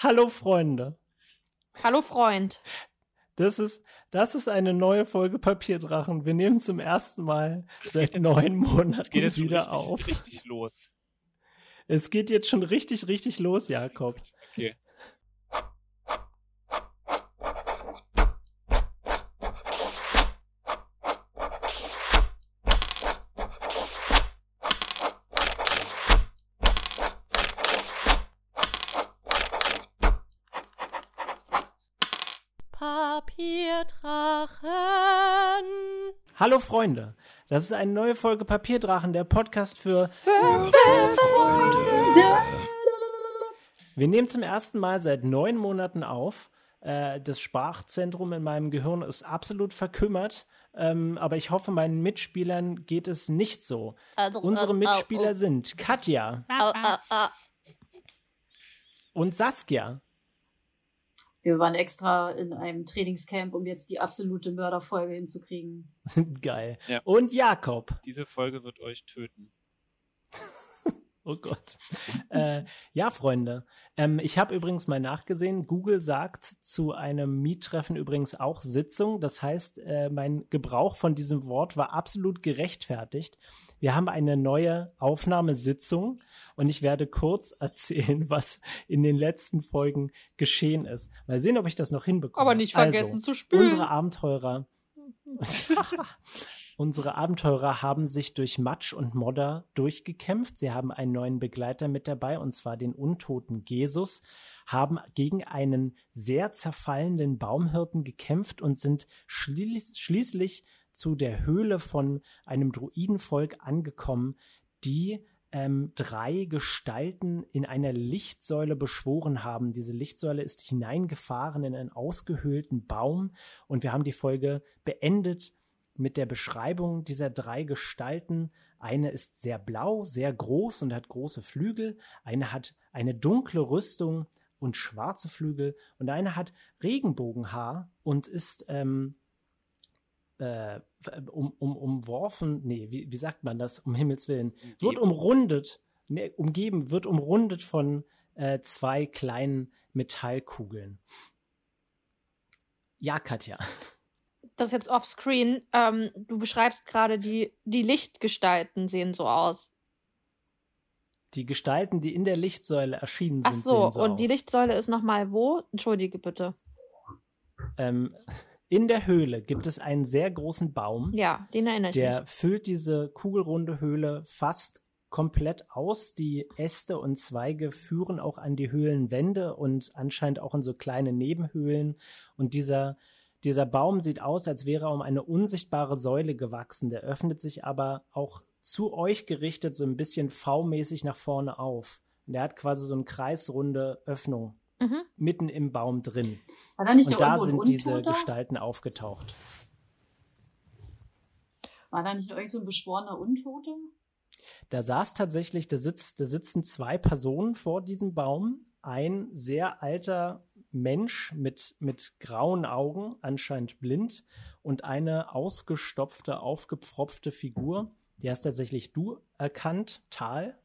Hallo Freunde. Hallo Freund. Das ist, das ist eine neue Folge Papierdrachen. Wir nehmen zum ersten Mal seit neun Monaten wieder richtig, auf. richtig los. Es geht jetzt schon richtig, richtig los, Jakob. Okay. Papierdrachen. Hallo Freunde. Das ist eine neue Folge Papierdrachen, der Podcast für Wir nehmen zum ersten Mal seit neun Monaten auf. Äh, das Sprachzentrum in meinem Gehirn ist absolut verkümmert. Ähm, aber ich hoffe, meinen Mitspielern geht es nicht so. Unsere Mitspieler sind Katja und Saskia. Wir waren extra in einem Trainingscamp, um jetzt die absolute Mörderfolge hinzukriegen. Geil. Ja. Und Jakob. Diese Folge wird euch töten. Oh Gott. äh, ja, Freunde. Ähm, ich habe übrigens mal nachgesehen. Google sagt zu einem Miettreffen übrigens auch Sitzung. Das heißt, äh, mein Gebrauch von diesem Wort war absolut gerechtfertigt. Wir haben eine neue Aufnahmesitzung und ich werde kurz erzählen, was in den letzten Folgen geschehen ist. Mal sehen, ob ich das noch hinbekomme. Aber nicht vergessen also, zu spülen. Unsere Abenteurer. Unsere Abenteurer haben sich durch Matsch und Modder durchgekämpft. Sie haben einen neuen Begleiter mit dabei, und zwar den untoten Jesus, haben gegen einen sehr zerfallenden Baumhirten gekämpft und sind schließ schließlich zu der Höhle von einem Druidenvolk angekommen, die ähm, drei Gestalten in einer Lichtsäule beschworen haben. Diese Lichtsäule ist hineingefahren in einen ausgehöhlten Baum und wir haben die Folge beendet mit der Beschreibung dieser drei Gestalten. Eine ist sehr blau, sehr groß und hat große Flügel. Eine hat eine dunkle Rüstung und schwarze Flügel. Und eine hat Regenbogenhaar und ist ähm, äh, um, um, umworfen, nee, wie, wie sagt man das, um Himmels Willen, wird umrundet, nee, umgeben, wird umrundet von äh, zwei kleinen Metallkugeln. Ja, Katja. Das ist jetzt offscreen. Ähm, du beschreibst gerade die, die Lichtgestalten sehen so aus. Die Gestalten, die in der Lichtsäule erschienen sind, Ach so, sehen so und aus. die Lichtsäule ist nochmal wo? Entschuldige bitte. Ähm, in der Höhle gibt es einen sehr großen Baum. Ja, den erinnere ich Der mich. füllt diese kugelrunde Höhle fast komplett aus. Die Äste und Zweige führen auch an die Höhlenwände und anscheinend auch in so kleine Nebenhöhlen. Und dieser, dieser Baum sieht aus, als wäre er um eine unsichtbare Säule gewachsen. Der öffnet sich aber auch zu euch gerichtet so ein bisschen V-mäßig nach vorne auf. Und der hat quasi so eine kreisrunde Öffnung Mhm. mitten im Baum drin. War da nicht Und da sind diese? Gestalten aufgetaucht. War da nicht noch irgend so ein beschworener Untoter? Da saß tatsächlich, da sitzt, da sitzen zwei Personen vor diesem Baum. Ein sehr alter Mensch mit, mit grauen Augen, anscheinend blind, und eine ausgestopfte, aufgepfropfte Figur. Die hast tatsächlich du erkannt, Tal.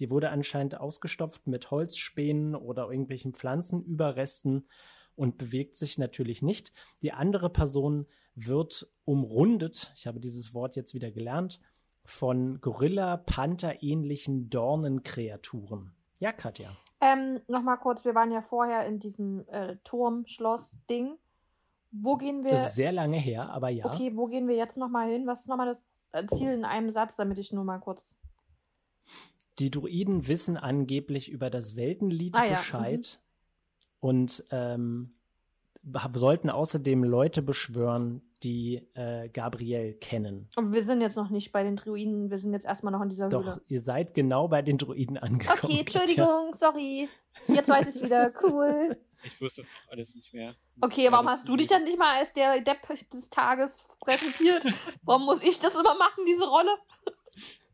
Die wurde anscheinend ausgestopft mit Holzspänen oder irgendwelchen Pflanzenüberresten und bewegt sich natürlich nicht. Die andere Person wird umrundet, ich habe dieses Wort jetzt wieder gelernt, von Gorilla-Panther-ähnlichen Dornenkreaturen. Ja, Katja. Ähm, nochmal kurz, wir waren ja vorher in diesem äh, Turm-Schloss-Ding. Wo gehen wir? Das ist sehr lange her, aber ja. Okay, wo gehen wir jetzt nochmal hin? Was ist nochmal das äh, Ziel in einem Satz, damit ich nur mal kurz. Die Druiden wissen angeblich über das Weltenlied Ah ja, Bescheid und ähm, sollten außerdem Leute beschwören, die äh, Gabriel kennen. Aber wir sind jetzt noch nicht bei den Druiden, wir sind jetzt erstmal noch in dieser Doch, Höhle. ihr seid genau bei den Druiden angekommen. Okay, Katja. Entschuldigung, sorry. Jetzt weiß ich es wieder. Cool. Ich wusste das auch alles nicht mehr. Okay, warum hast du dich dann nicht mal als der Depp des Tages präsentiert? Warum muss ich das immer machen, diese Rolle?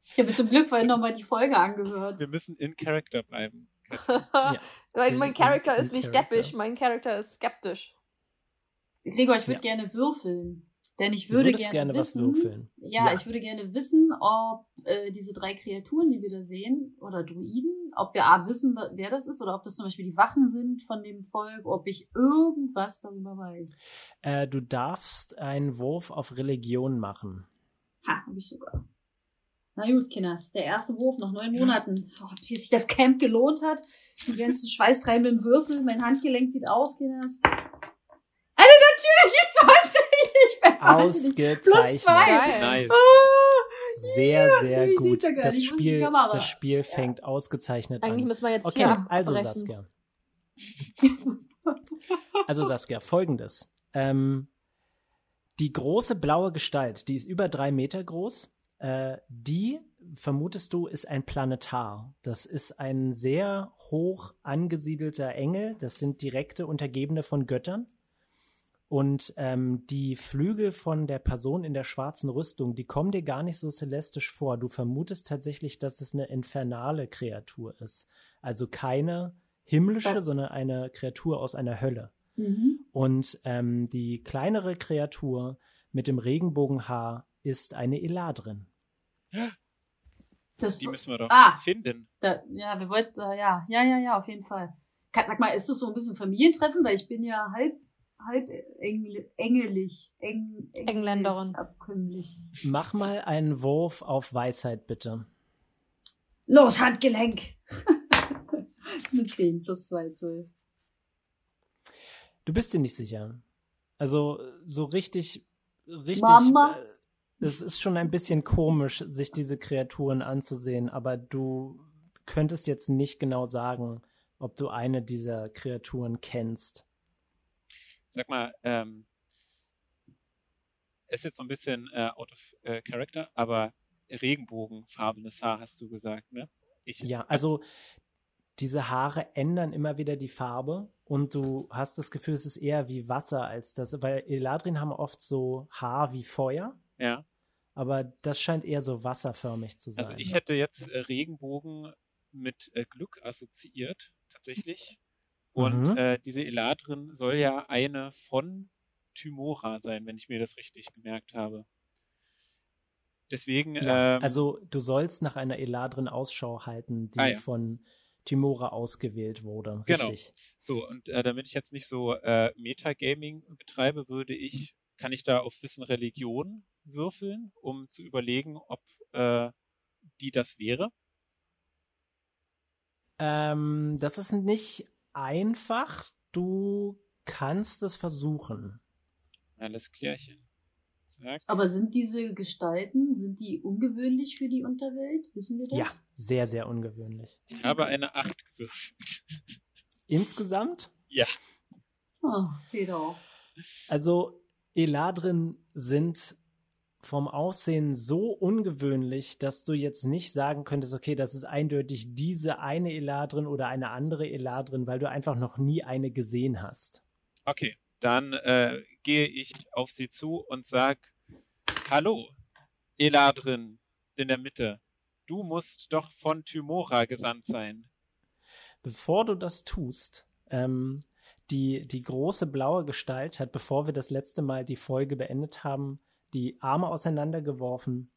Ich habe mir zum Glück vorhin nochmal die Folge angehört. Wir müssen in Character bleiben. Weil In- mein in- Charakter ist nicht Character. deppisch, mein Charakter ist skeptisch. Gregor, ich würde Ja. gerne würfeln. Denn ich Du würde gerne, gerne was wissen, würfeln. Ja, Ja. ich würde gerne wissen, ob äh, diese drei Kreaturen, die wir da sehen, oder Druiden, ob wir A wissen, wer das ist, oder ob das zum Beispiel die Wachen sind von dem Volk, ob ich irgendwas darüber weiß. Äh, du darfst einen Wurf auf Religion machen. Ha, hab ich sogar. Na gut, Kinders, der erste Wurf nach neun Monaten. Oh, wie sich das Camp gelohnt hat. Die ganzen schweißtreibenden Würfel, mein Handgelenk sieht aus, Kinders. Eine natürliche 20! Ich wahnsinnig. Plus Ausgezeichnet. zwei. Geil. Nice. Ah, Sehr, Ja, sehr gut. ja gar Das Spiel, das Spiel fängt ausgezeichnet Eigentlich an. müssen wir jetzt Okay, hier also abbrechen. Saskia. Also Saskia, folgendes. Ähm, die große blaue Gestalt, die ist über drei Meter groß, äh, die, vermutest du, ist ein Planetar. Das ist ein sehr hoch angesiedelter Engel. Das sind direkte Untergebene von Göttern. Und ähm, die Flügel von der Person in der schwarzen Rüstung, die kommen dir gar nicht so celestisch vor. Du vermutest tatsächlich, dass es eine infernale Kreatur ist. Also keine himmlische, sondern eine Kreatur aus einer Hölle. Mhm. Und ähm, die kleinere Kreatur mit dem Regenbogenhaar ist eine Eladrin. Das, Die müssen wir doch Ah. finden. da, ja, wir wollten, äh, ja, ja, ja, ja, auf jeden Fall. Sag mal, ist das so ein bisschen Familientreffen? Weil ich bin ja halb, halb engl engelig, eng, Engländerin. Abkömmlich. Mach mal einen Wurf auf Weisheit, bitte. Los, Handgelenk! Mit 10 plus 2, 12. Du bist dir nicht sicher. Also so richtig, richtig. Mama? Äh, es ist schon ein bisschen komisch, sich diese Kreaturen anzusehen, aber du könntest jetzt nicht genau sagen, ob du eine dieser Kreaturen kennst. Sag mal, ähm, ist jetzt so ein bisschen äh, out of äh, character, aber regenbogenfarbenes Haar hast du gesagt, ne? Ich, Ja, also diese Haare ändern immer wieder die Farbe und du hast das Gefühl, es ist eher wie Wasser als das, weil Eladrin haben oft so Haar wie Feuer, Ja, aber das scheint eher so wasserförmig zu sein. also ich hätte jetzt äh, Regenbogen mit äh, Glück assoziiert, tatsächlich. Und Mhm. äh, diese Eladrin soll ja eine von Tymora sein, wenn ich mir das richtig gemerkt habe. Deswegen, Ja, ähm, also du sollst nach einer Eladrin Ausschau halten, die Ah, ja. von Timora ausgewählt wurde. Genau. Richtig. So, und äh, damit ich jetzt nicht so äh, Metagaming betreibe, würde ich, kann ich da auf Wissen Religion würfeln, um zu überlegen, ob äh, die das wäre. Ähm, das ist nicht einfach. Du kannst es versuchen. Alles klärchen. Zack. Aber sind diese Gestalten, sind die ungewöhnlich für die Unterwelt? Wissen wir das? Ja, sehr, sehr ungewöhnlich. Ich habe eine 8 gewürfelt. Insgesamt, Ah, geht auch. also Eladrin sind vom Aussehen so ungewöhnlich, dass du jetzt nicht sagen könntest, okay, das ist eindeutig diese eine Eladrin oder eine andere Eladrin, weil du einfach noch nie eine gesehen hast. Okay, dann äh, gehe ich auf sie zu und sag, hallo, Eladrin in der Mitte. Du musst doch von Tymora gesandt sein. Bevor du das tust, ähm, die, die große blaue Gestalt hat, bevor wir das letzte Mal die Folge beendet haben, die Arme auseinandergeworfen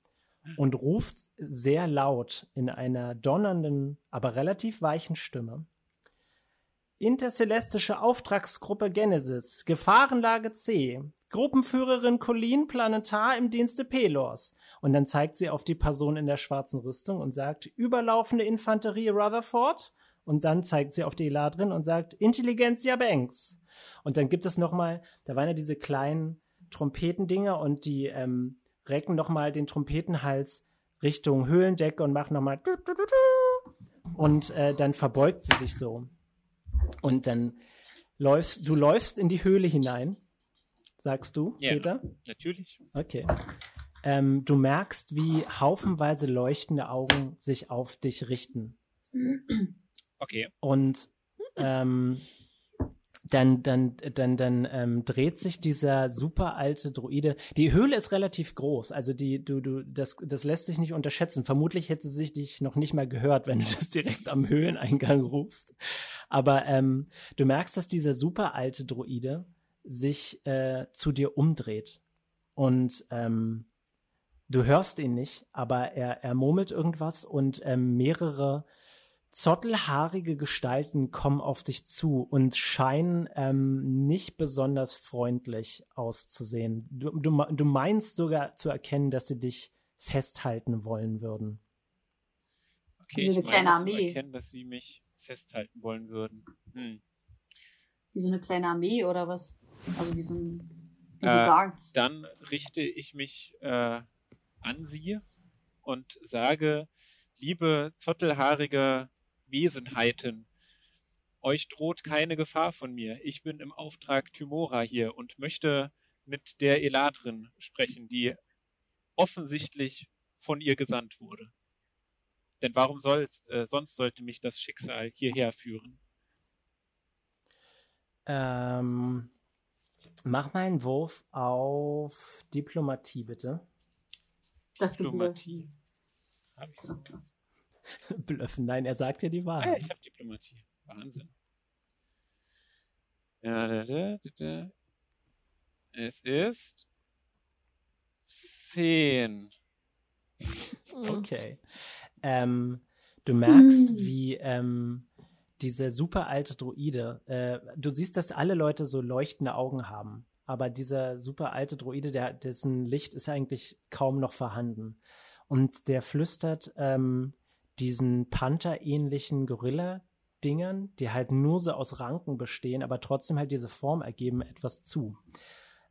und ruft sehr laut in einer donnernden, aber relativ weichen Stimme. Intercelestische Auftragsgruppe Genesis, Gefahrenlage C, Gruppenführerin Colleen Planetar im Dienste Pelors. Und dann zeigt sie auf die Person in der schwarzen Rüstung und sagt, überlaufende Infanterie Rutherford. Und dann zeigt sie auf die Eladrin und sagt, Intelligenzia Banks. Und dann gibt es nochmal, da waren ja diese kleinen Trompetendinger und die ähm, recken nochmal den Trompetenhals Richtung Höhlendecke und machen nochmal und äh, dann verbeugt sie sich so. Und dann läufst, du läufst in die Höhle hinein, sagst du, Ja. Peter? Natürlich. Okay. Ähm, du merkst, wie haufenweise leuchtende Augen sich auf dich richten. Okay. Und ähm, dann, dann, dann, dann ähm, dreht sich dieser super alte Druide. Die Höhle ist relativ groß, also die, du, du, das, das lässt sich nicht unterschätzen. Vermutlich hätte sie dich noch nicht mal gehört, wenn du das direkt am Höhleneingang rufst. Aber ähm, du merkst, dass dieser super alte Druide sich äh, zu dir umdreht Und ähm, du hörst ihn nicht, aber er, er murmelt irgendwas und ähm, mehrere zottelhaarige Gestalten kommen auf dich zu und scheinen ähm, nicht besonders freundlich auszusehen. Du, du, du meinst sogar zu erkennen, dass sie dich festhalten wollen würden. Okay, Wie so eine ich kleine meine zu Armee. erkennen, dass sie mich festhalten wollen würden. Hm. Wie so eine kleine Armee oder was? Also wie so ein wie so Äh, Guards. Dann richte ich mich äh, an sie und sage, liebe zottelhaarige Wesenheiten, euch droht keine Gefahr von mir. Ich bin im Auftrag Tymora hier und möchte mit der Eladrin sprechen, die offensichtlich von ihr gesandt wurde. Denn warum soll's, äh, sonst sollte mich das Schicksal hierher führen? Ähm, mach mal einen Wurf auf Diplomatie, bitte. Diplomatie. Habe ich sowas? Blöffen. Nein, er sagt ja die Ah, ja, Wahrheit. ich habe Diplomatie. Wahnsinn. Ja, da, da, da, da. Es ist zehn. Hm. Okay. Ähm, du merkst, Hm. wie ähm, diese super alte Droide, äh, du siehst, dass alle Leute so leuchtende Augen haben, aber dieser super alte Droide, der, dessen Licht ist eigentlich kaum noch vorhanden. Und der flüstert ähm, diesen Panther-ähnlichen Gorilla-Dingern, die halt nur so aus Ranken bestehen, aber trotzdem halt diese Form ergeben, etwas zu.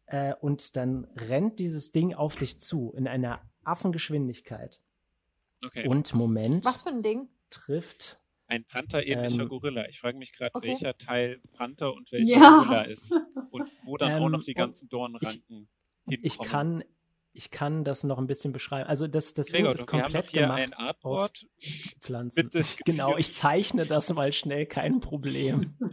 Äh, und dann rennt dieses Ding auf dich zu in einer Affengeschwindigkeit. Okay. Und Moment Was für ein Ding? trifft. Ein Panther-ähnlicher Ähm, Gorilla. Ich frage mich gerade, okay. welcher Teil Panther und welcher Ja. Gorilla ist. Und wo dann auch Ähm, noch die und ganzen Dornranken hinkommen. Ich kann, ich kann das noch ein bisschen beschreiben. Also das, das Ding ist wir haben komplett gemacht ein Artboard. Pflanzen. Genau, ich zeichne das mal schnell, kein Problem.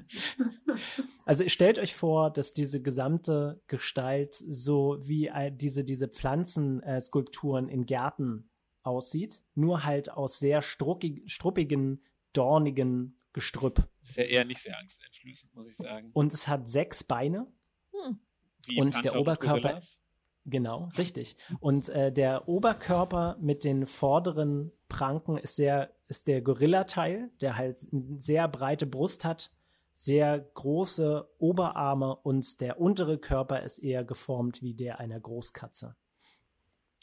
Also stellt euch vor, dass diese gesamte Gestalt so wie äh, diese, diese Pflanzenskulpturen in Gärten aussieht, nur halt aus sehr struckig, struppigen, dornigen Gestrüpp. ist ja eher nicht sehr angsteinflößend, muss ich sagen. Und es hat sechs Beine, Hm. Wie und Panther der Oberkörper- Gorillas. Genau, richtig. Und äh, der Oberkörper mit den vorderen Pranken ist sehr, ist der Gorilla-Teil, der halt eine sehr breite Brust hat, sehr große Oberarme und der untere Körper ist eher geformt wie der einer Großkatze.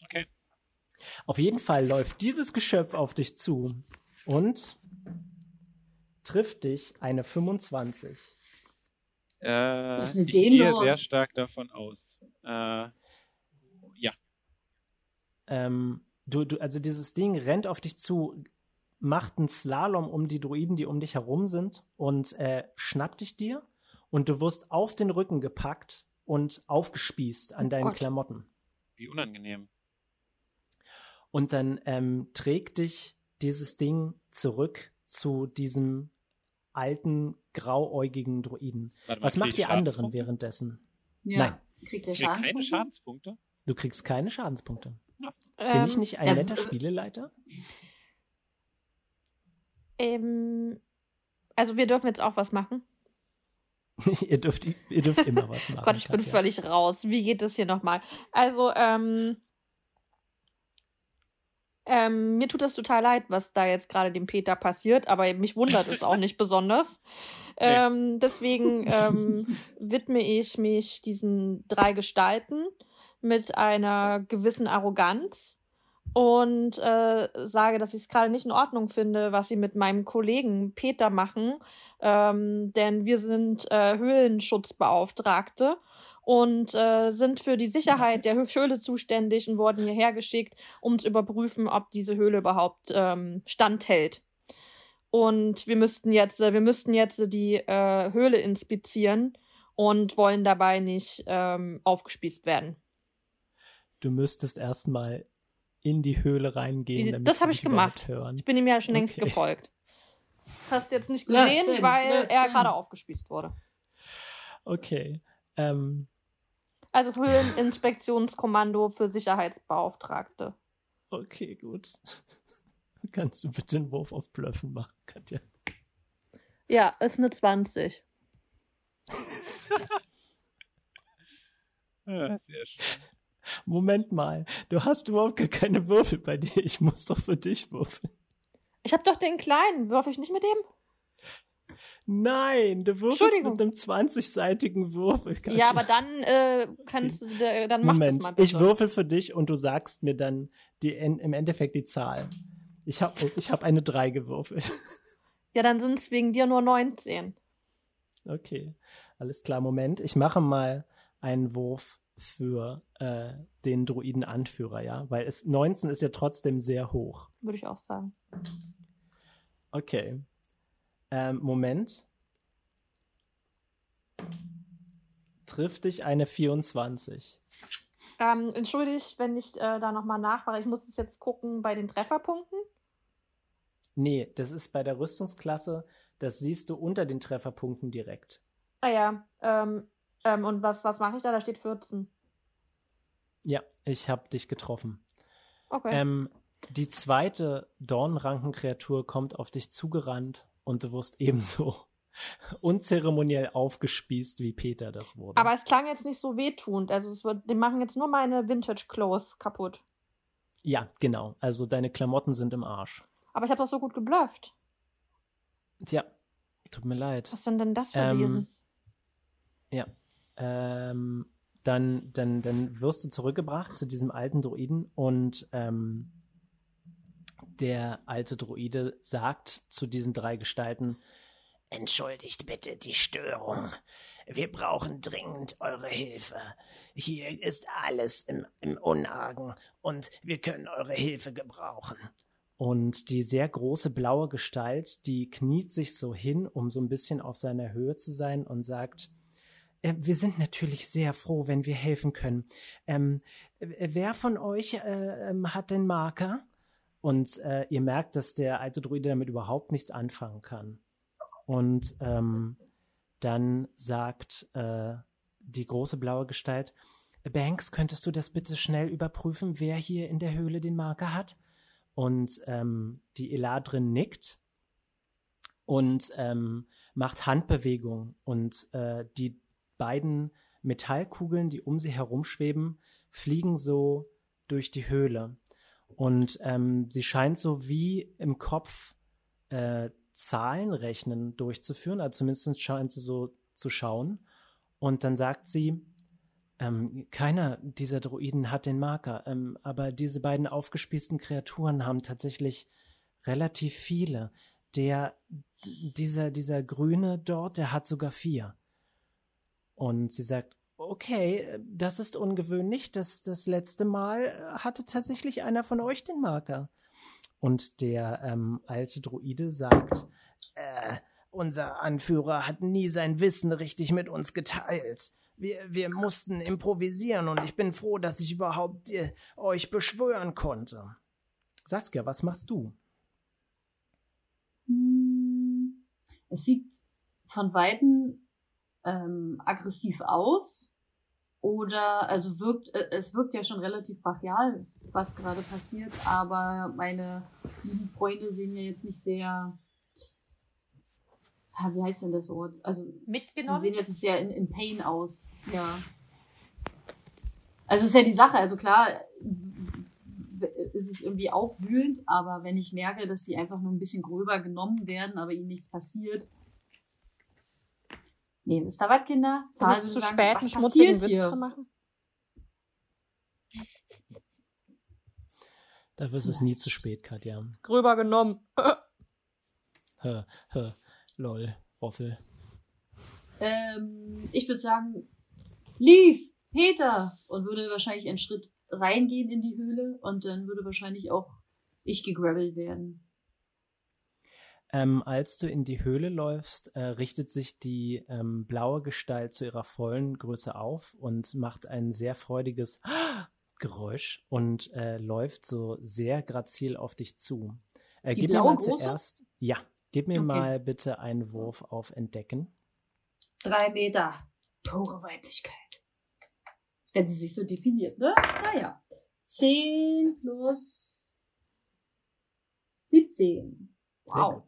Okay. Auf jeden Fall läuft dieses Geschöpf auf dich zu und trifft dich eine 25. Äh, ich gehe los? sehr stark davon aus. Äh, Ähm, du, du, also dieses Ding rennt auf dich zu, macht einen Slalom um die Druiden, die um dich herum sind und äh, schnappt dich dir und du wirst auf den Rücken gepackt und aufgespießt an Oh deinen Gott. Klamotten. wie unangenehm. Und dann ähm, trägt dich dieses Ding zurück zu diesem alten, grauäugigen Druiden. Warte mal, Was macht die anderen Schadenspunkte? währenddessen? Ja. Nein. Kriegt Ich krieg keine Schadenspunkte? Schadenspunkte. Du kriegst keine Schadenspunkte. Bin Ähm, ich nicht ein netter Spieleleiter? Ähm, also wir dürfen jetzt auch was machen. ihr, dürft, ihr dürft immer was machen. Gott, ich bin Katja. völlig raus. Wie geht das hier nochmal? Also, ähm, ähm, mir tut das total leid, was da jetzt gerade dem Peter passiert, aber mich wundert es auch nicht besonders. Ähm, deswegen ähm, widme ich mich diesen drei Gestalten mit einer gewissen Arroganz und äh, sage, dass ich es gerade nicht in Ordnung finde, was sie mit meinem Kollegen Peter machen, ähm, denn wir sind äh, Höhlenschutzbeauftragte und äh, sind für die Sicherheit der Hö- Höhle zuständig und wurden hierher geschickt, um zu überprüfen, ob diese Höhle überhaupt ähm, standhält. Und wir müssten jetzt, äh, wir müssten jetzt die äh, Höhle inspizieren und wollen dabei nicht ähm, aufgespießt werden. Du müsstest erstmal in die Höhle reingehen. Die- damit das sie hab ich gemacht. Hören. Ich bin ihm ja schon längst Okay. gefolgt. Hast du jetzt nicht gesehen, weil er Blödsinn. gerade aufgespießt wurde. Okay. Ähm, Also Höhleninspektionskommando für Sicherheitsbeauftragte. okay, gut. Kannst du bitte einen Wurf auf Blöffen machen, Katja? Ja, ist eine 20. Ja, sehr schön. Moment mal, du hast überhaupt gar keine Würfel bei dir. Ich muss doch für dich würfeln. Ich habe doch den kleinen. Würfe ich nicht mit dem? Nein, du würfelst mit einem 20-seitigen Würfel. Katja. Ja, aber dann äh, kannst du, äh, dann mach Moment, mal bitte. ich würfel für dich und du sagst mir dann die, im Endeffekt die Zahl. Ich habe ich hab eine 3 gewürfelt. Ja, dann sind es wegen dir nur 19. Okay, alles klar. Moment, ich mache mal einen Wurf für äh, den Druiden-Anführer, ja? Weil es 19 ist ja trotzdem sehr hoch. Würde ich auch sagen. Okay. Ähm, Moment. Trifft dich eine 24. Ähm, entschuldigt, wenn ich äh, da nochmal nachfrage. Ich muss es jetzt gucken bei den Trefferpunkten. Nee, das ist bei der Rüstungsklasse, das siehst du unter den Trefferpunkten direkt. Ah ja, ähm, ähm, und was, was mache ich da? Da steht 14. Ja, ich habe dich getroffen. Okay. Ähm, die zweite Dornrankenkreatur kommt auf dich zugerannt und du wirst ebenso unzeremoniell aufgespießt, wie Peter das wurde. Aber es klang jetzt nicht so wehtuend. Also es wird, die machen jetzt nur meine Vintage Clothes kaputt. Ja, genau. Also deine Klamotten sind im Arsch. Aber ich habe doch so gut geblufft. Tja, tut mir leid. Was sind denn das für ähm, Wesen? Ja. Ähm, dann, dann, dann wirst du zurückgebracht zu diesem alten Druiden und ähm, der alte Druide sagt zu diesen drei Gestalten, Entschuldigt bitte die Störung. Wir brauchen dringend eure Hilfe. Hier ist alles im, im Unargen und wir können eure Hilfe gebrauchen. Und die sehr große blaue Gestalt, die kniet sich so hin, um so ein bisschen auf seiner Höhe zu sein und sagt, äh, wir sind natürlich sehr froh, wenn wir helfen können. Ähm, wer von euch äh, ähm, hat den Marker? Und äh, ihr merkt, dass der alte Druide damit überhaupt nichts anfangen kann. Und ähm, dann sagt äh, die große blaue Gestalt, Banks, könntest du das bitte schnell überprüfen, wer hier in der Höhle den Marker hat? Und ähm, die Eladrin nickt und ähm, macht Handbewegung. Und äh, die beiden Metallkugeln, die um sie herumschweben, fliegen so durch die Höhle. Und ähm, sie scheint so wie im Kopf äh, Zahlenrechnen durchzuführen, also zumindest scheint sie so zu schauen. Und dann sagt sie, ähm, keiner dieser Droiden hat den Marker, ähm, aber diese beiden aufgespießten Kreaturen haben tatsächlich relativ viele. Der, dieser, dieser Grüne dort, der hat sogar vier. Und sie sagt, okay, das ist ungewöhnlich. Das, das letzte Mal äh, hatte tatsächlich einer von euch den Marker. Und der ähm, alte Druide sagt, äh, unser Anführer hat nie sein Wissen richtig mit uns geteilt. Wir, wir mussten improvisieren und ich bin froh, dass ich überhaupt äh, euch beschwören konnte. Saskia, was machst du? Hm, es sieht von Weitem ähm, aggressiv aus. Oder, also wirkt, äh, es wirkt ja schon relativ brachial, was gerade passiert, aber meine lieben Freunde sehen ja jetzt nicht sehr, ah, wie heißt denn das Wort? Also, mitgenommen. Sie sehen jetzt nicht sehr in, in Pain aus. Ja. Also, es ist ja die Sache, also klar, ist es irgendwie aufwühlend, aber wenn ich merke, dass die einfach nur ein bisschen gröber genommen werden, aber ihnen nichts passiert, Nee, Mr. Wattkinder, Zahlen zu sagen, spät, was passiert hier? Zu machen? Dafür ist es nie zu spät, Katja. Gröber genommen. hä, hä, lol, Roffel. Ähm, ich würde sagen, lief, Peter! Und würde wahrscheinlich einen Schritt reingehen in die Höhle und dann würde wahrscheinlich auch ich gegrabbelt werden. Ähm, als du in die Höhle läufst, äh, richtet sich die ähm, blaue Gestalt zu ihrer vollen Größe auf und macht ein sehr freudiges Geräusch und äh, läuft so sehr grazil auf dich zu. Äh, gib mir mal große? zuerst, ja, gib mir okay. mal bitte einen Wurf auf Entdecken. Drei Meter, pure Weiblichkeit. Wenn sie sich so definiert, ne? Naja. Zehn plus siebzehn. Wow.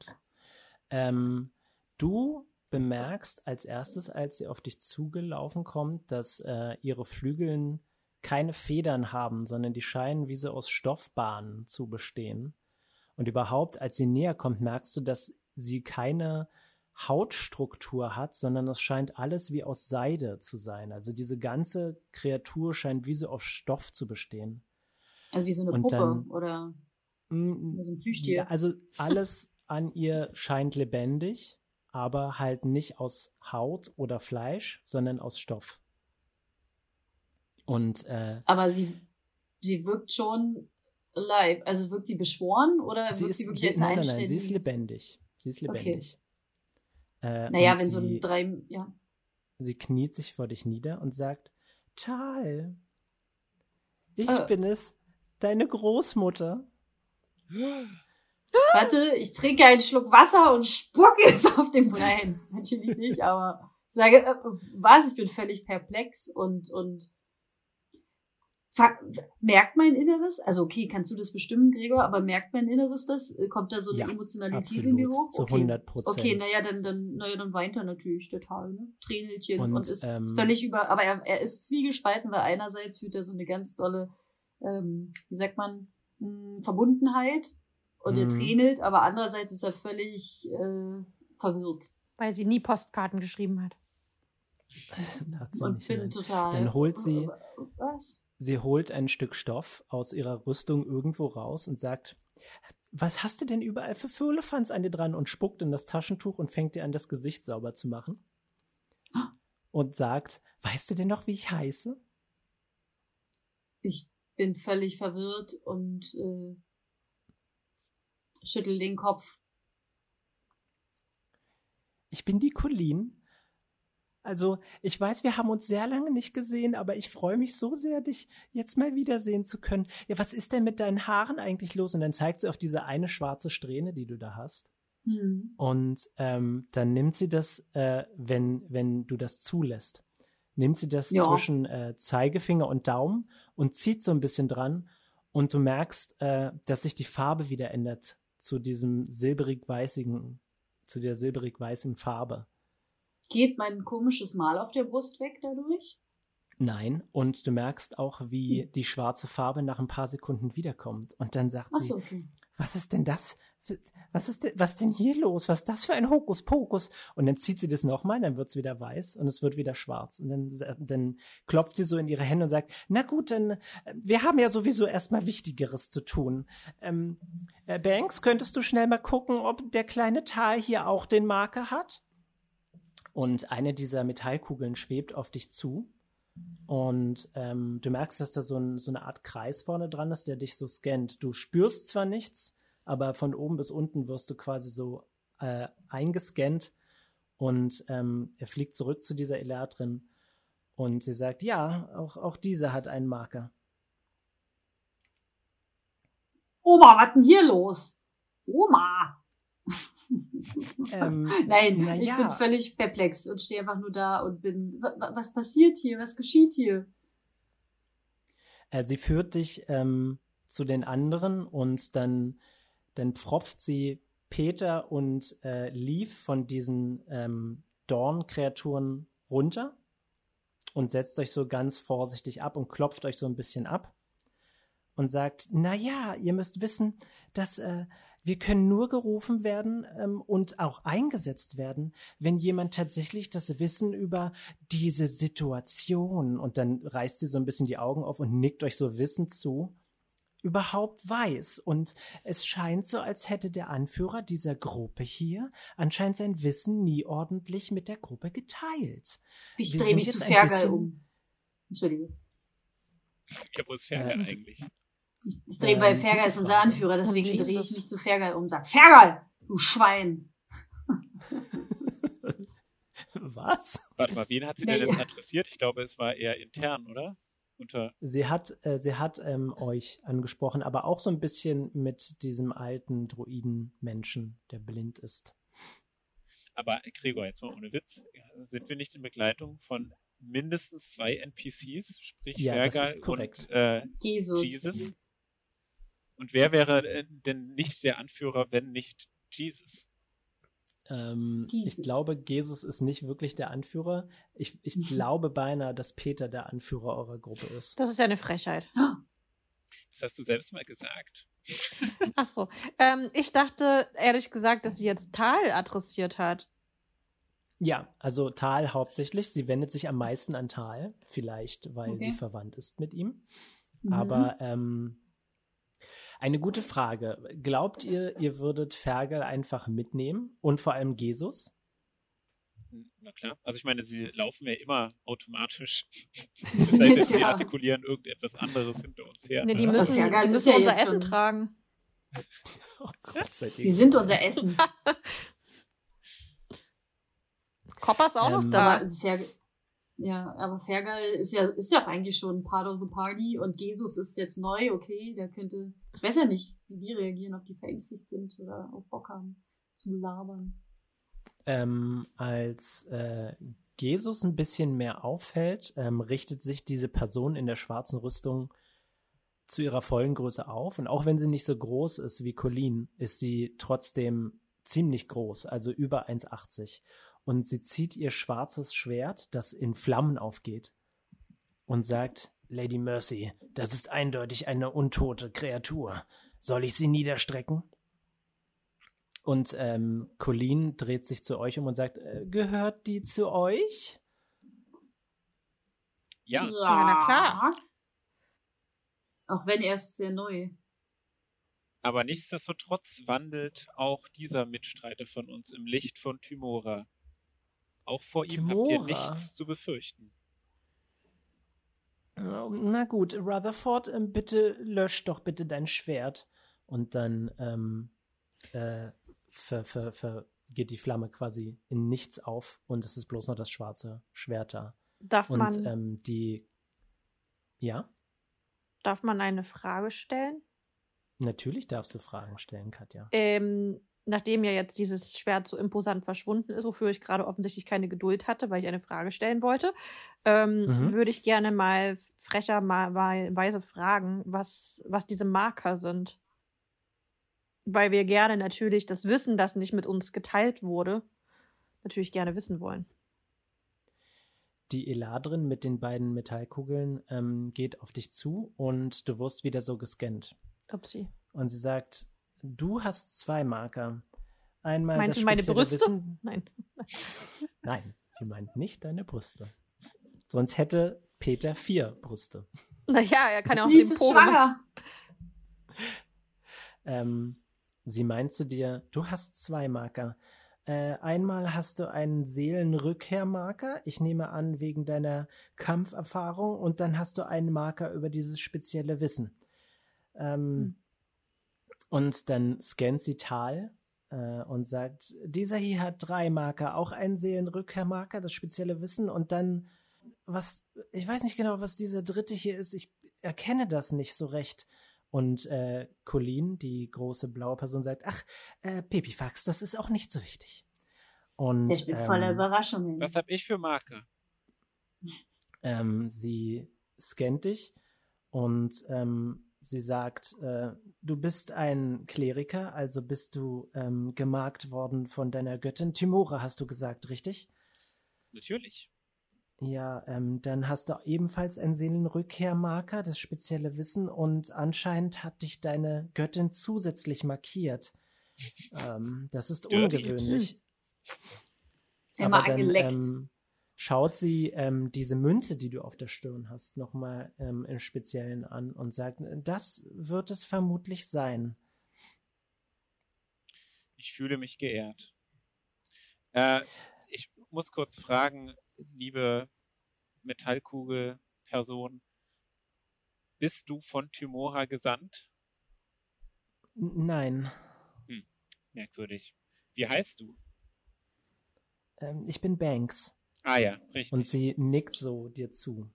Ähm, du bemerkst als erstes, als sie auf dich zugelaufen kommt, dass äh, ihre Flügeln keine Federn haben, sondern die scheinen wie so aus Stoffbahnen zu bestehen. Und überhaupt, als sie näher kommt, merkst du, dass sie keine Hautstruktur hat, sondern es scheint alles wie aus Seide zu sein. Also diese ganze Kreatur scheint wie so auf Stoff zu bestehen. Also wie so eine Puppe dann- oder Mm, so ein Plüschtier. Ja, also alles an ihr scheint lebendig, aber halt nicht aus Haut oder Fleisch, sondern aus Stoff. Und äh, Aber sie, sie wirkt schon alive. Also wirkt sie beschworen oder sie wirkt ist, sie wirklich sie, als nein, nein, ein nein, sie ist lebendig. Sie ist Okay. lebendig. Äh, Naja, wenn so sie, ein drei, ja. sie kniet sich vor dich nieder und sagt, Tal, ich Äh. bin es, deine Großmutter. Warte, ich trinke einen Schluck Wasser und spucke es auf den Brian. Natürlich nicht, aber sage, äh, was, ich bin völlig perplex und, und merkt mein Inneres, also okay, kannst du das bestimmen, Gregor, aber merkt mein Inneres das? Äh, Kommt da so eine Ja, Emotionalität in mir Absolut, hoch? zu okay. 100 Prozent. Okay, naja, dann, dann, naja, dann weint er natürlich total, ne? Tränelchen und, Und, ist ähm, völlig über, aber er, er ist zwiegespalten, weil einerseits fühlt er so eine ganz dolle, ähm, wie sagt man, mh, Verbundenheit und er Mhm. tränelt, aber andererseits ist er völlig äh, verwirrt Weil sie nie Postkarten geschrieben hat. Hat sie und nicht, bin nein. total. Dann holt sie- Was? Sie holt ein Stück Stoff aus ihrer Rüstung irgendwo raus und sagt, was hast du denn überall für Firlefanz an dir dran? Und spuckt in das Taschentuch und fängt dir an, das Gesicht sauber zu machen. Und sagt, weißt du denn noch, wie ich heiße? Ich bin völlig verwirrt und äh, schüttel den Kopf. Ich bin die Colleen. Also, ich weiß, wir haben uns sehr lange nicht gesehen, aber ich freue mich so sehr, dich jetzt mal wiedersehen zu können. Ja, was ist denn mit deinen Haaren eigentlich los? Und dann zeigt sie auf diese eine schwarze Strähne, die du da hast. Hm. Und ähm, dann nimmt sie das, äh, wenn, wenn du das zulässt, nimmt sie das Ja. zwischen äh, Zeigefinger und Daumen und zieht so ein bisschen dran und du merkst, äh, dass sich die Farbe wieder ändert zu diesem silberig-weißigen, zu der silberig-weißen Farbe. Geht mein komisches Mal auf der Brust weg dadurch? Nein, und du merkst auch, wie die schwarze Farbe nach ein paar Sekunden wiederkommt. Und dann sagt sie, Achso, okay. was ist denn das? Was ist denn, was denn hier los? Was ist das für ein Hokuspokus? Und dann zieht sie das nochmal, dann wird's wieder weiß und es wird wieder schwarz. Und dann, dann klopft sie so in ihre Hände und sagt, na gut, dann, äh, wir haben ja sowieso erstmal Wichtigeres zu tun. Ähm, äh, Banks, könntest du schnell mal gucken, ob der kleine Tal hier auch den Marker hat? Und eine dieser Metallkugeln schwebt auf dich zu. Und ähm, du merkst, dass da so, ein, so eine Art Kreis vorne dran ist, der dich so scannt. Du spürst zwar nichts, aber von oben bis unten wirst du quasi so äh, eingescannt. Und ähm, er fliegt zurück zu dieser Eladrin. Und sie sagt, ja, auch, auch diese hat einen Marker. Oma, was denn hier los? Oma! Ähm, Nein, na ich ja. bin völlig perplex und stehe einfach nur da und bin, wa- wa- was passiert hier? Was geschieht hier? Äh, sie führt dich ähm, zu den anderen und dann, dann pfropft sie Peter und äh, Leaf von diesen ähm, Dorn-Kreaturen runter und setzt euch so ganz vorsichtig ab und klopft euch so ein bisschen ab und sagt, na ja, ihr müsst wissen, dass äh, wir können nur gerufen werden ähm, und auch eingesetzt werden, wenn jemand tatsächlich das Wissen über diese Situation. Und dann reißt sie so ein bisschen die Augen auf und nickt euch so wissend zu, überhaupt weiß. Und es scheint so, als hätte der Anführer dieser Gruppe hier anscheinend sein Wissen nie ordentlich mit der Gruppe geteilt. Ich Wir drehe mich zu Fergal bisschen- um. Entschuldigung. Ja, wo ist Fergal Äh, eigentlich? Ich, drehe, weil Ähm, Fergal ist unser. Anführer, deswegen Und drehe ich mich zu Fergal um und sage, Fergal, du Schwein! Was? Warte mal, wen hat sie Nee. denn jetzt adressiert? Ich glaube, es war eher intern, oder? Unter. Sie hat, äh, sie hat ähm, euch angesprochen, aber auch so ein bisschen mit diesem alten Druiden-Menschen, der blind ist. Aber Gregor, jetzt mal ohne Witz, sind wir nicht in Begleitung von mindestens zwei NPCs, sprich Ja, Fergal und äh, Jesus. Jesus? Und wer wäre denn nicht der Anführer, wenn nicht Jesus? Ähm, ich Jesus. glaube, Jesus ist nicht wirklich der Anführer. Ich, ich glaube beinahe, dass Peter der Anführer eurer Gruppe ist. Das ist ja eine Frechheit. Das hast du selbst mal gesagt. Ach so. Ähm, ich dachte ehrlich gesagt, dass sie jetzt Tal adressiert hat. Ja, also Tal hauptsächlich. Sie wendet sich am meisten an Tal, vielleicht weil Okay. sie verwandt ist mit ihm. Mhm. Aber ähm, eine gute Frage. Glaubt ihr, ihr würdet Fergal einfach mitnehmen und vor allem Jesus? Na klar. Also ich meine, sie laufen ja immer automatisch. Es sei denn, sie Ja. artikulieren irgendetwas anderes hinter uns her. Ne, die müssen, ja geil, die müssen ja unser Essen schon- tragen. Oh Gott sei Die sind unser Essen. Kopper ist auch noch Ähm, da. Aber ja, aber Fergal ist ja, ist ja auch eigentlich schon part of the party und Jesus ist jetzt neu, okay, der könnte, ich weiß ja nicht, wie die reagieren, ob die verängstigt sind oder auch Bock haben zu labern. Ähm, als äh, Jesus ein bisschen mehr auffällt, ähm, richtet sich diese Person in der schwarzen Rüstung zu ihrer vollen Größe auf. Und auch wenn sie nicht so groß ist wie Colleen, ist sie trotzdem ziemlich groß, also über 1,80. Und sie zieht ihr schwarzes Schwert, das in Flammen aufgeht, und sagt, Lady Mercy, das ist eindeutig eine untote Kreatur. Soll ich sie niederstrecken? Und ähm, Colleen dreht sich zu euch um und sagt, äh, gehört die zu euch? Ja, Ja, na klar. Auch wenn erst sehr neu. aber nichtsdestotrotz wandelt auch dieser Mitstreiter von uns im Licht von Tymora. Auch vor ihm habt ihr nichts zu befürchten. Na gut, Rutherford, ähm, bitte lösch doch bitte dein Schwert. Und dann ähm, äh, ver, ver, ver, geht die Flamme quasi in nichts auf und es ist bloß noch das schwarze Schwert da. Darf Und man, ähm, die. Ja, darf man eine Frage stellen? natürlich darfst du Fragen stellen, Katja. Ähm, nachdem ja jetzt dieses Schwert so imposant verschwunden ist, wofür ich gerade offensichtlich keine Geduld hatte, weil ich eine Frage stellen wollte, ähm, Mhm. würde ich gerne mal frecherweise fragen, was, was diese Marker sind. Weil wir gerne natürlich das Wissen, das nicht mit uns geteilt wurde, natürlich gerne wissen wollen. Die Eladrin mit den beiden Metallkugeln ähm, geht auf dich zu und du wirst wieder so gescannt. Upsi. Und sie sagt, du hast zwei Marker. Einmal Meinst das du meine Brüste? Wissen. Nein. Nein, sie meint nicht deine Brüste. Sonst hätte Peter vier Brüste. Naja, er kann ja auch den Po schwanger. Ähm, sie meint zu dir, du hast zwei Marker. Äh, einmal hast du einen Seelenrückkehrmarker, ich nehme an, wegen deiner Kampferfahrung, und dann hast du einen Marker über dieses spezielle Wissen. Ähm, Und dann scannt sie Tal äh, und sagt, dieser hier hat drei Marker, auch einen Seelenrückkehrmarker, das spezielle Wissen, und dann was, ich weiß nicht genau, was dieser dritte hier ist, ich erkenne das nicht so recht. Und äh, Colleen, die große blaue Person, sagt, ach, äh, Pepifax, das ist auch nicht so wichtig. Und Ich bin voller ähm, Überraschungen. Was hab ich für Marker? ähm, sie scannt dich und ähm, sie sagt, äh, du bist ein Kleriker, also bist du ähm, gemarkt worden von deiner Göttin. Timora hast du gesagt, richtig? Natürlich. Ja, ähm, dann hast du ebenfalls einen Seelenrückkehrmarker, das spezielle Wissen, und anscheinend hat dich deine Göttin zusätzlich markiert. Ähm, das ist Dirty. ungewöhnlich. Immer Aber dann angeleckt. ähm, schaut sie ähm, diese Münze, die du auf der Stirn hast, nochmal ähm, im Speziellen an und sagt, das wird es vermutlich sein. Ich fühle mich geehrt. Äh, ich muss kurz fragen, liebe Metallkugel-Person, bist du von Tymora gesandt? Nein, Merkwürdig. Wie heißt du? ähm, ich bin Banks. Ah ja, richtig. Und sie nickt so dir zu.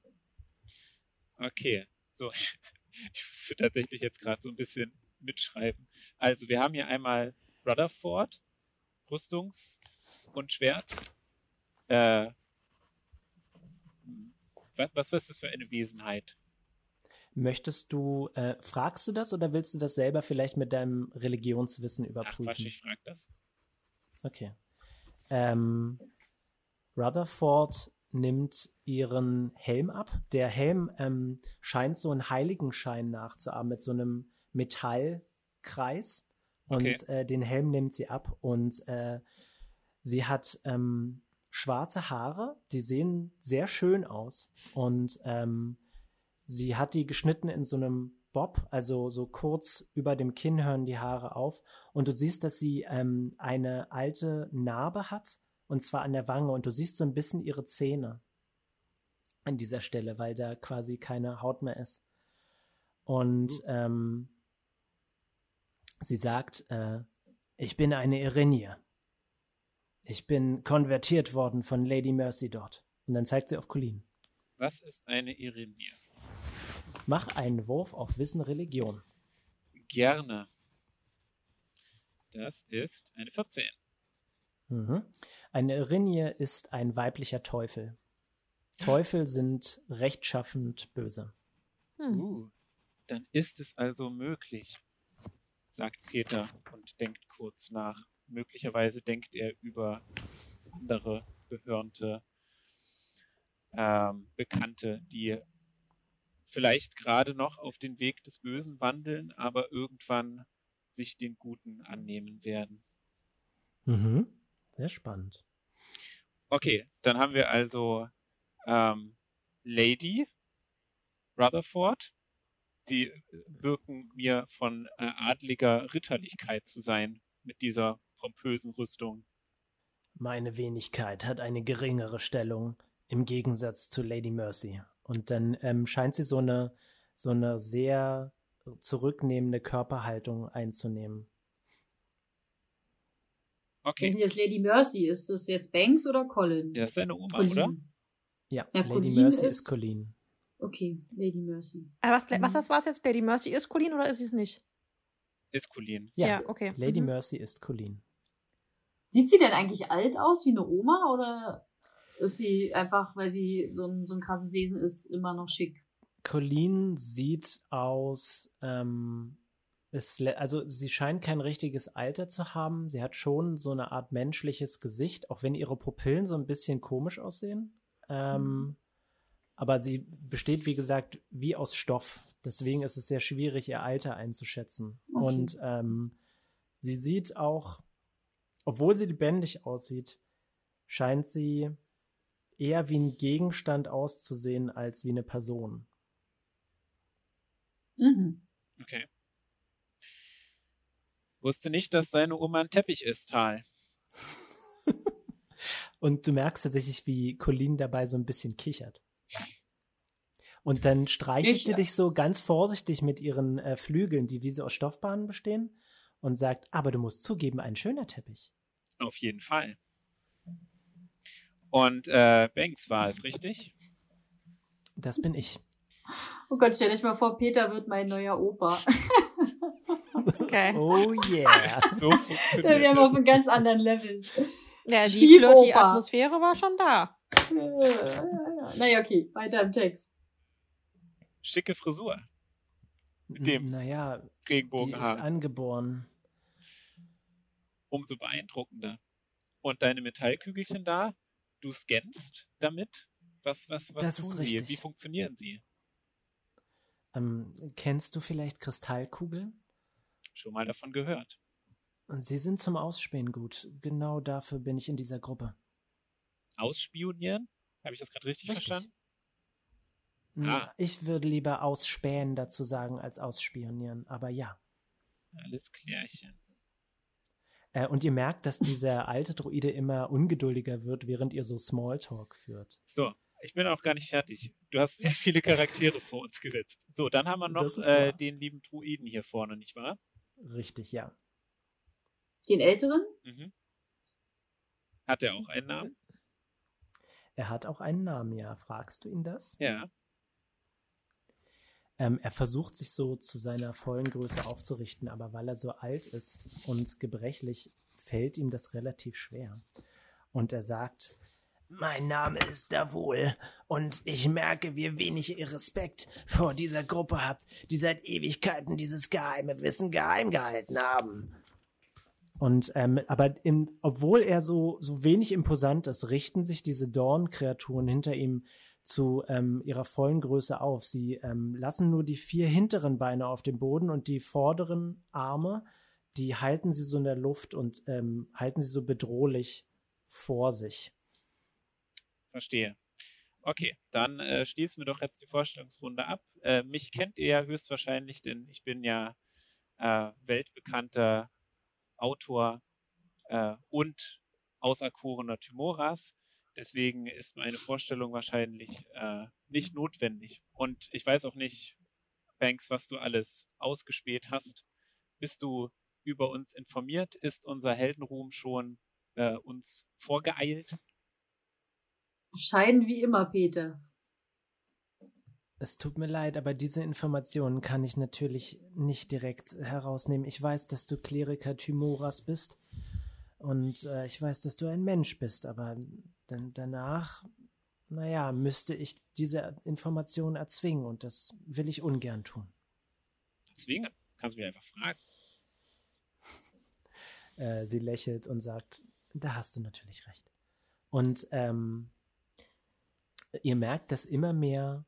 Okay, so. Ich musste tatsächlich jetzt gerade so ein bisschen mitschreiben. Also, wir haben hier einmal Rutherford, Rüstungs- und Schwert. Äh, was, was ist das für eine Wesenheit? Möchtest du, äh, fragst du das oder willst du das selber vielleicht mit deinem Religionswissen Ach überprüfen? Quatsch, ich frag das. Okay. Ähm, Rutherford nimmt ihren Helm ab. Der Helm ähm, scheint so einen Heiligenschein nachzuahmen mit so einem Metallkreis. Und Okay. äh, den Helm nimmt sie ab und äh, sie hat ähm, schwarze Haare, die sehen sehr schön aus. Und ähm, sie hat die geschnitten in so einem Bob, also so kurz über dem Kinn hören die Haare auf. Und du siehst, dass sie ähm, eine alte Narbe hat, und zwar an der Wange. Und du siehst so ein bisschen ihre Zähne an dieser Stelle, weil da quasi keine Haut mehr ist. Und ähm, sie sagt, äh, ich bin eine Irinie. Ich bin konvertiert worden von Lady Mercy dort. Und dann zeigt sie auf Colleen. Was ist eine Irinier? Mach einen Wurf auf Wissen Religion. Gerne. Das ist eine 14. Mhm. Eine Irinie ist ein weiblicher Teufel. Teufel sind rechtschaffend böse. Hm. Uh, dann ist es also möglich, sagt Peter und denkt kurz nach. Möglicherweise denkt er über andere gehörnte ähm, Bekannte, die vielleicht gerade noch auf den Weg des Bösen wandeln, aber irgendwann sich den Guten annehmen werden. Mhm. Sehr spannend. Okay, dann haben wir also ähm, Lady Rutherford. Sie äh, wirken mir von äh, adliger Ritterlichkeit zu sein mit dieser pompösen Rüstung. Meine Wenigkeit hat eine geringere Stellung im Gegensatz zu Lady Mercy. Und dann ähm, scheint sie so eine, so eine sehr zurücknehmende Körperhaltung einzunehmen. Wer Okay, ist denn jetzt Lady Mercy? Ist das jetzt Banks oder Colin? das ist seine Oma, Colleen. oder? Ja, Ja, Lady Colleen Mercy ist- ist Colleen. Okay, Lady Mercy. Aber was, was Mhm. das war's jetzt? Lady Mercy ist Colleen oder ist sie es nicht? Ist Colleen. Ja, okay. Lady Mhm. Mercy ist Colleen. Sieht sie denn eigentlich alt aus wie eine Oma oder ist sie einfach, weil sie so ein, so ein krasses Wesen ist, immer noch schick? Colleen sieht aus, ähm, es, also sie scheint kein richtiges Alter zu haben. Sie hat schon so eine Art menschliches Gesicht, auch wenn ihre Pupillen so ein bisschen komisch aussehen. Ähm, Mhm. Aber sie besteht, wie gesagt, wie aus Stoff. Deswegen ist es sehr schwierig, ihr Alter einzuschätzen. Okay. Und ähm, sie sieht auch, obwohl sie lebendig aussieht, scheint sie eher wie ein Gegenstand auszusehen als wie eine Person. Mhm. Okay. Wusste nicht, dass seine Oma ein Teppich ist, Tal. Und du merkst tatsächlich, wie Colleen dabei so ein bisschen kichert. Und dann streichelt Ich- sie dich so ganz vorsichtig mit ihren äh, Flügeln, die wie so aus Stoffbahnen bestehen, und sagt, aber du musst zugeben, ein schöner Teppich. Auf jeden Fall. Und äh, Banks war es, richtig? Das bin ich. Oh Gott, stell dich mal vor, Peter wird mein neuer Opa. Okay. Oh yeah. So funktioniert Wir haben auf einem ganz anderen Level. Ja, die flirty Atmosphäre war schon da. naja, okay, weiter im Text. Schicke Frisur. Mit dem Naja, die ist Regenbogenhaar. angeboren. Umso beeindruckender. Und deine Metallkügelchen da, du scannst damit? Was, was, was Das ist tun sie? richtig. Wie funktionieren sie? Ähm, kennst du vielleicht Kristallkugeln? Schon mal davon gehört. Und sie sind zum Ausspähen gut. Genau dafür bin ich in dieser Gruppe. Ausspionieren? Habe ich das gerade richtig, Richtig. verstanden? Hm, Ah. Ich würde lieber ausspähen dazu sagen als ausspionieren, aber ja. Alles klärchen. Äh, und ihr merkt, dass dieser alte Druide immer ungeduldiger wird, während ihr so Smalltalk führt. So, ich bin auch gar nicht fertig. Du hast sehr viele Charaktere vor uns gesetzt. So, dann haben wir noch äh, den lieben Druiden hier vorne, nicht wahr? Richtig, ja. Den Älteren? Mhm. Hat er auch einen Namen? Er hat auch einen Namen, ja. Fragst du ihn das? Ja. Ähm, er versucht sich so zu seiner vollen Größe aufzurichten, aber weil er so alt ist und gebrechlich, fällt ihm das relativ schwer. Und er sagt, mein Name ist Davol und ich merke, wie wenig ihr Respekt vor dieser Gruppe habt, die seit Ewigkeiten dieses geheime Wissen geheim gehalten haben. Und ähm, aber in, obwohl er so so wenig imposant ist, richten sich diese Dorn-Kreaturen hinter ihm zu ähm, ihrer vollen Größe auf. Sie ähm, lassen nur die vier hinteren Beine auf dem Boden und die vorderen Arme, die halten sie so in der Luft und ähm, halten sie so bedrohlich vor sich. Verstehe. Okay, dann äh, schließen wir doch jetzt die Vorstellungsrunde ab. Äh, mich kennt ihr ja höchstwahrscheinlich, denn ich bin ja äh, weltbekannter Autor äh, und auserkorener Timoras. Deswegen ist meine Vorstellung wahrscheinlich äh, nicht notwendig. Und ich weiß auch nicht, Banks, was du alles ausgespäht hast. Bist du über uns informiert? Ist unser Heldenruhm schon äh, uns vorgeeilt? Scheiden wie immer, Peter. Es tut mir leid, aber diese Informationen kann ich natürlich nicht direkt herausnehmen. Ich weiß, dass du Kleriker Thymoras bist und äh, ich weiß, dass du ein Mensch bist, aber dann danach, naja, müsste ich diese Informationen erzwingen und das will ich ungern tun. Erzwingen? Kannst du mich einfach fragen. Äh, sie lächelt und sagt, da hast du natürlich recht. Und ähm, ihr merkt, dass immer mehr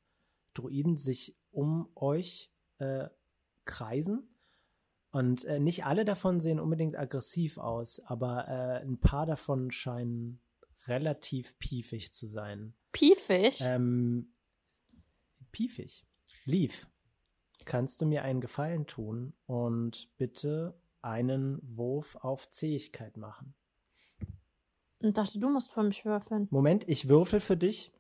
Druiden sich um euch äh, kreisen. Und äh, nicht alle davon sehen unbedingt aggressiv aus, aber äh, ein paar davon scheinen relativ piefig zu sein. Piefig? Ähm, piefig. Lief. Kannst du mir einen Gefallen tun und bitte einen Wurf auf Zähigkeit machen? Ich dachte, du musst für mich würfeln. Moment, ich würfel für dich.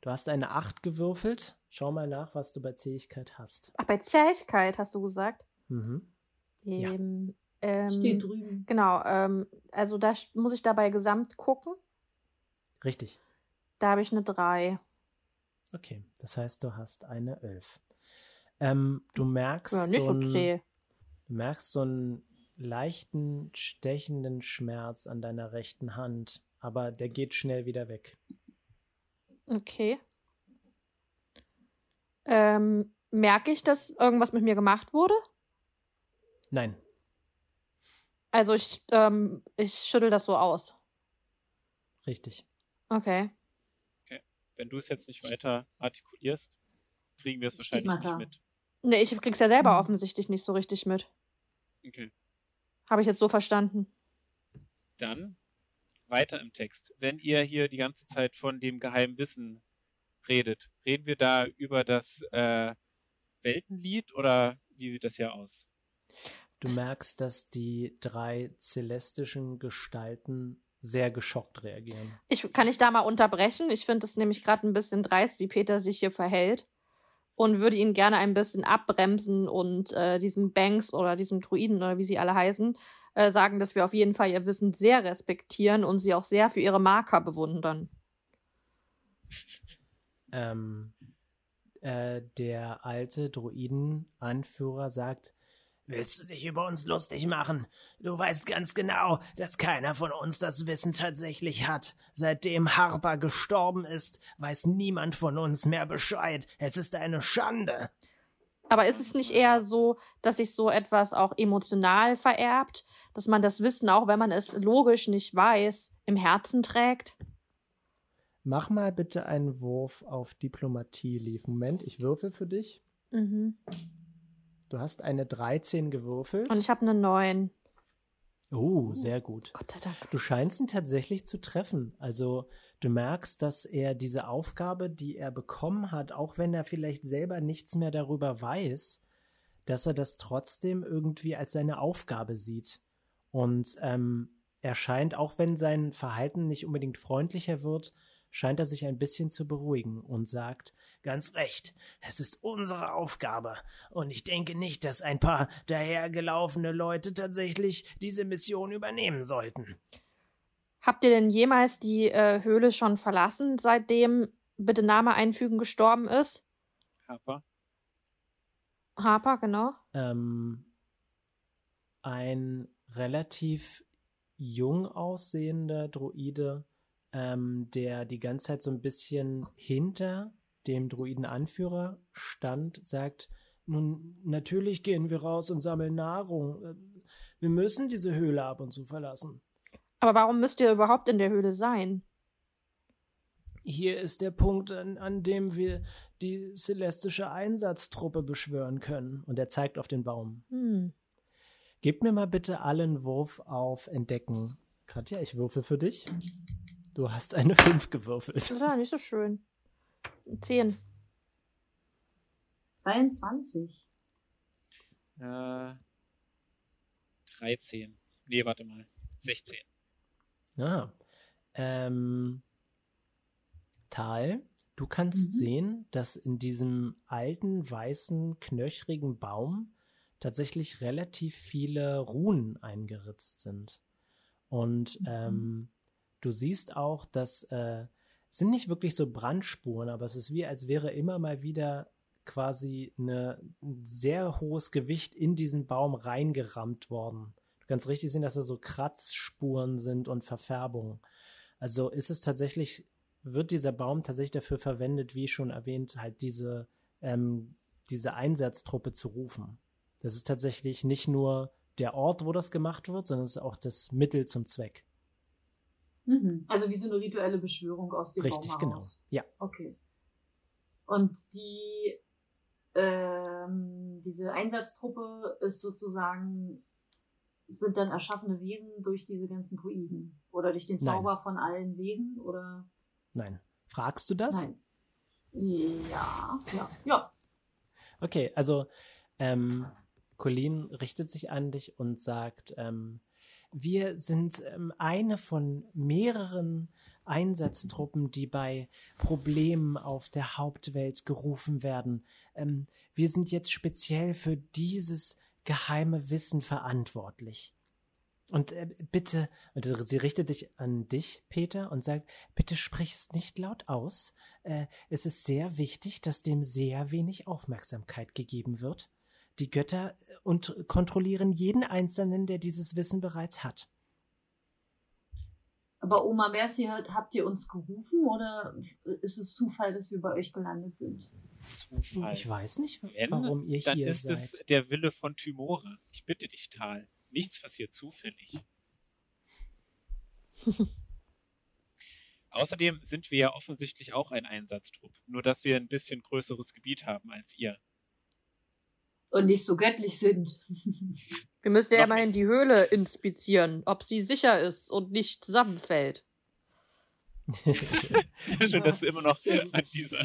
Du hast eine 8 gewürfelt. Schau mal nach, was du bei Zähigkeit hast. Ach, bei Zähigkeit hast du gesagt? Mhm. Ja. Ähm, ähm, Steht drüben. Genau, ähm, also da muss ich dabei gesamt gucken. Richtig. Da habe ich eine 3. Okay, das heißt, du hast eine 11. Ähm, du merkst Ja, nicht so, so einen, zäh. du merkst so einen leichten, stechenden Schmerz an deiner rechten Hand, aber der geht schnell wieder weg. Okay. Ähm, merke ich, dass irgendwas mit mir gemacht wurde? Nein, Also ich, ähm, ich schüttel das so aus. richtig. Okay. Wenn du es jetzt nicht weiter artikulierst, kriegen wir es wahrscheinlich nicht da. mit. Nee, ich krieg's ja selber Mhm. offensichtlich nicht so richtig mit. Okay. Habe ich jetzt so verstanden. Dann weiter im Text. Wenn ihr hier die ganze Zeit von dem geheimen Wissen redet, reden wir da über das äh, Weltenlied oder wie sieht das hier aus? Du merkst, dass die drei celestischen Gestalten sehr geschockt reagieren. Ich kann ich da mal unterbrechen. Ich finde es nämlich gerade ein bisschen dreist, wie Peter sich hier verhält. Und würde ihn gerne ein bisschen abbremsen und äh, diesem Banks oder diesem Druiden oder wie sie alle heißen, äh, sagen, dass wir auf jeden Fall ihr Wissen sehr respektieren und sie auch sehr für ihre Marker bewundern. Ähm, äh, der alte Druiden-Anführer sagt, Willst du dich über uns lustig machen? Du weißt ganz genau, dass keiner von uns das Wissen tatsächlich hat. Seitdem Harper gestorben ist, weiß niemand von uns mehr Bescheid. Es ist eine Schande. Aber ist es nicht eher so, dass sich so etwas auch emotional vererbt, dass man das Wissen, auch wenn man es logisch nicht weiß, im Herzen trägt? Mach mal bitte einen Wurf auf Diplomatie, Lief. Moment, ich würfel für dich. Mhm. Du hast eine 13 gewürfelt. Und ich habe eine 9. Oh, sehr gut. Gott sei Dank. Du scheinst ihn tatsächlich zu treffen. Also du merkst, dass er diese Aufgabe, die er bekommen hat, auch wenn er vielleicht selber nichts mehr darüber weiß, dass er das trotzdem irgendwie als seine Aufgabe sieht. Und ähm, er scheint, auch wenn sein Verhalten nicht unbedingt freundlicher wird, scheint er sich ein bisschen zu beruhigen und sagt, ganz recht, es ist unsere Aufgabe. Und ich denke nicht, dass ein paar dahergelaufene Leute tatsächlich diese Mission übernehmen sollten. Habt ihr denn jemals die äh, Höhle schon verlassen, seitdem bitte Name einfügen gestorben ist? Harper? Harper, genau. ähm, ein relativ jung aussehender Druide, ähm, der die ganze Zeit so ein bisschen hinter dem Druidenanführer stand, sagt, Nun, natürlich gehen wir raus und sammeln Nahrung. Wir müssen diese Höhle ab und zu verlassen. Aber warum müsst ihr überhaupt in der Höhle sein? Hier ist der Punkt, an, an dem wir die celestische Einsatztruppe beschwören können. Und er zeigt auf den Baum. Hm. Gebt mir mal bitte allen Wurf auf Entdecken. Katja, ich würfel für dich. Du hast eine 5 gewürfelt. Ja, nicht so schön. Zehn. 23. Äh, 13. Nee, warte mal. 16. Ja. Ähm, Tal, du kannst Mhm. sehen, dass in diesem alten, weißen, knöchrigen Baum tatsächlich relativ viele Runen eingeritzt sind. Und Mhm. ähm, du siehst auch, dass äh, sind nicht wirklich so Brandspuren, aber es ist wie, als wäre immer mal wieder quasi eine, ein sehr hohes Gewicht in diesen Baum reingerammt worden. Du kannst richtig sehen, dass da so Kratzspuren sind und Verfärbungen. Also ist es tatsächlich, wird dieser Baum tatsächlich dafür verwendet, wie schon erwähnt, halt diese, ähm, diese Einsatztruppe zu rufen. Das ist tatsächlich nicht nur der Ort, wo das gemacht wird, sondern es ist auch das Mittel zum Zweck. Mhm. Also wie so eine rituelle Beschwörung aus dem Richtig, Baum genau. Ja. Okay. Und die ähm, diese Einsatztruppe ist sozusagen sind dann erschaffene Wesen durch diese ganzen Druiden oder durch den Nein. Zauber von allen Wesen oder Nein. Fragst du das? nein? Ja, ja, ja. Okay, also ähm, Colleen richtet sich an dich und sagt, ähm, wir sind ähm, eine von mehreren Einsatztruppen, die bei Problemen auf der Hauptwelt gerufen werden. Ähm, wir sind jetzt speziell für dieses geheime Wissen verantwortlich. Und äh, bitte, und sie richtet sich an dich, Peter, und sagt, bitte sprich es nicht laut aus. Äh, es ist sehr wichtig, dass dem sehr wenig Aufmerksamkeit gegeben wird. Die Götter äh, und kontrollieren jeden Einzelnen, der dieses Wissen bereits hat. Aber Oma Mercy, habt ihr uns gerufen oder ist es Zufall, dass wir bei euch gelandet sind? Zufall. Ich weiß nicht, Wenn, warum ihr Dann hier ist seid. es der Wille von Tymora. Ich bitte dich, Tal. Nichts passiert zufällig. Außerdem sind wir ja offensichtlich auch ein Einsatztrupp. Nur, dass wir ein bisschen größeres Gebiet haben als ihr. Und nicht so göttlich sind. Wir müssen ja immerhin die Höhle inspizieren, ob sie sicher ist und nicht zusammenfällt. Sehr schön, dass du immer noch an dieser,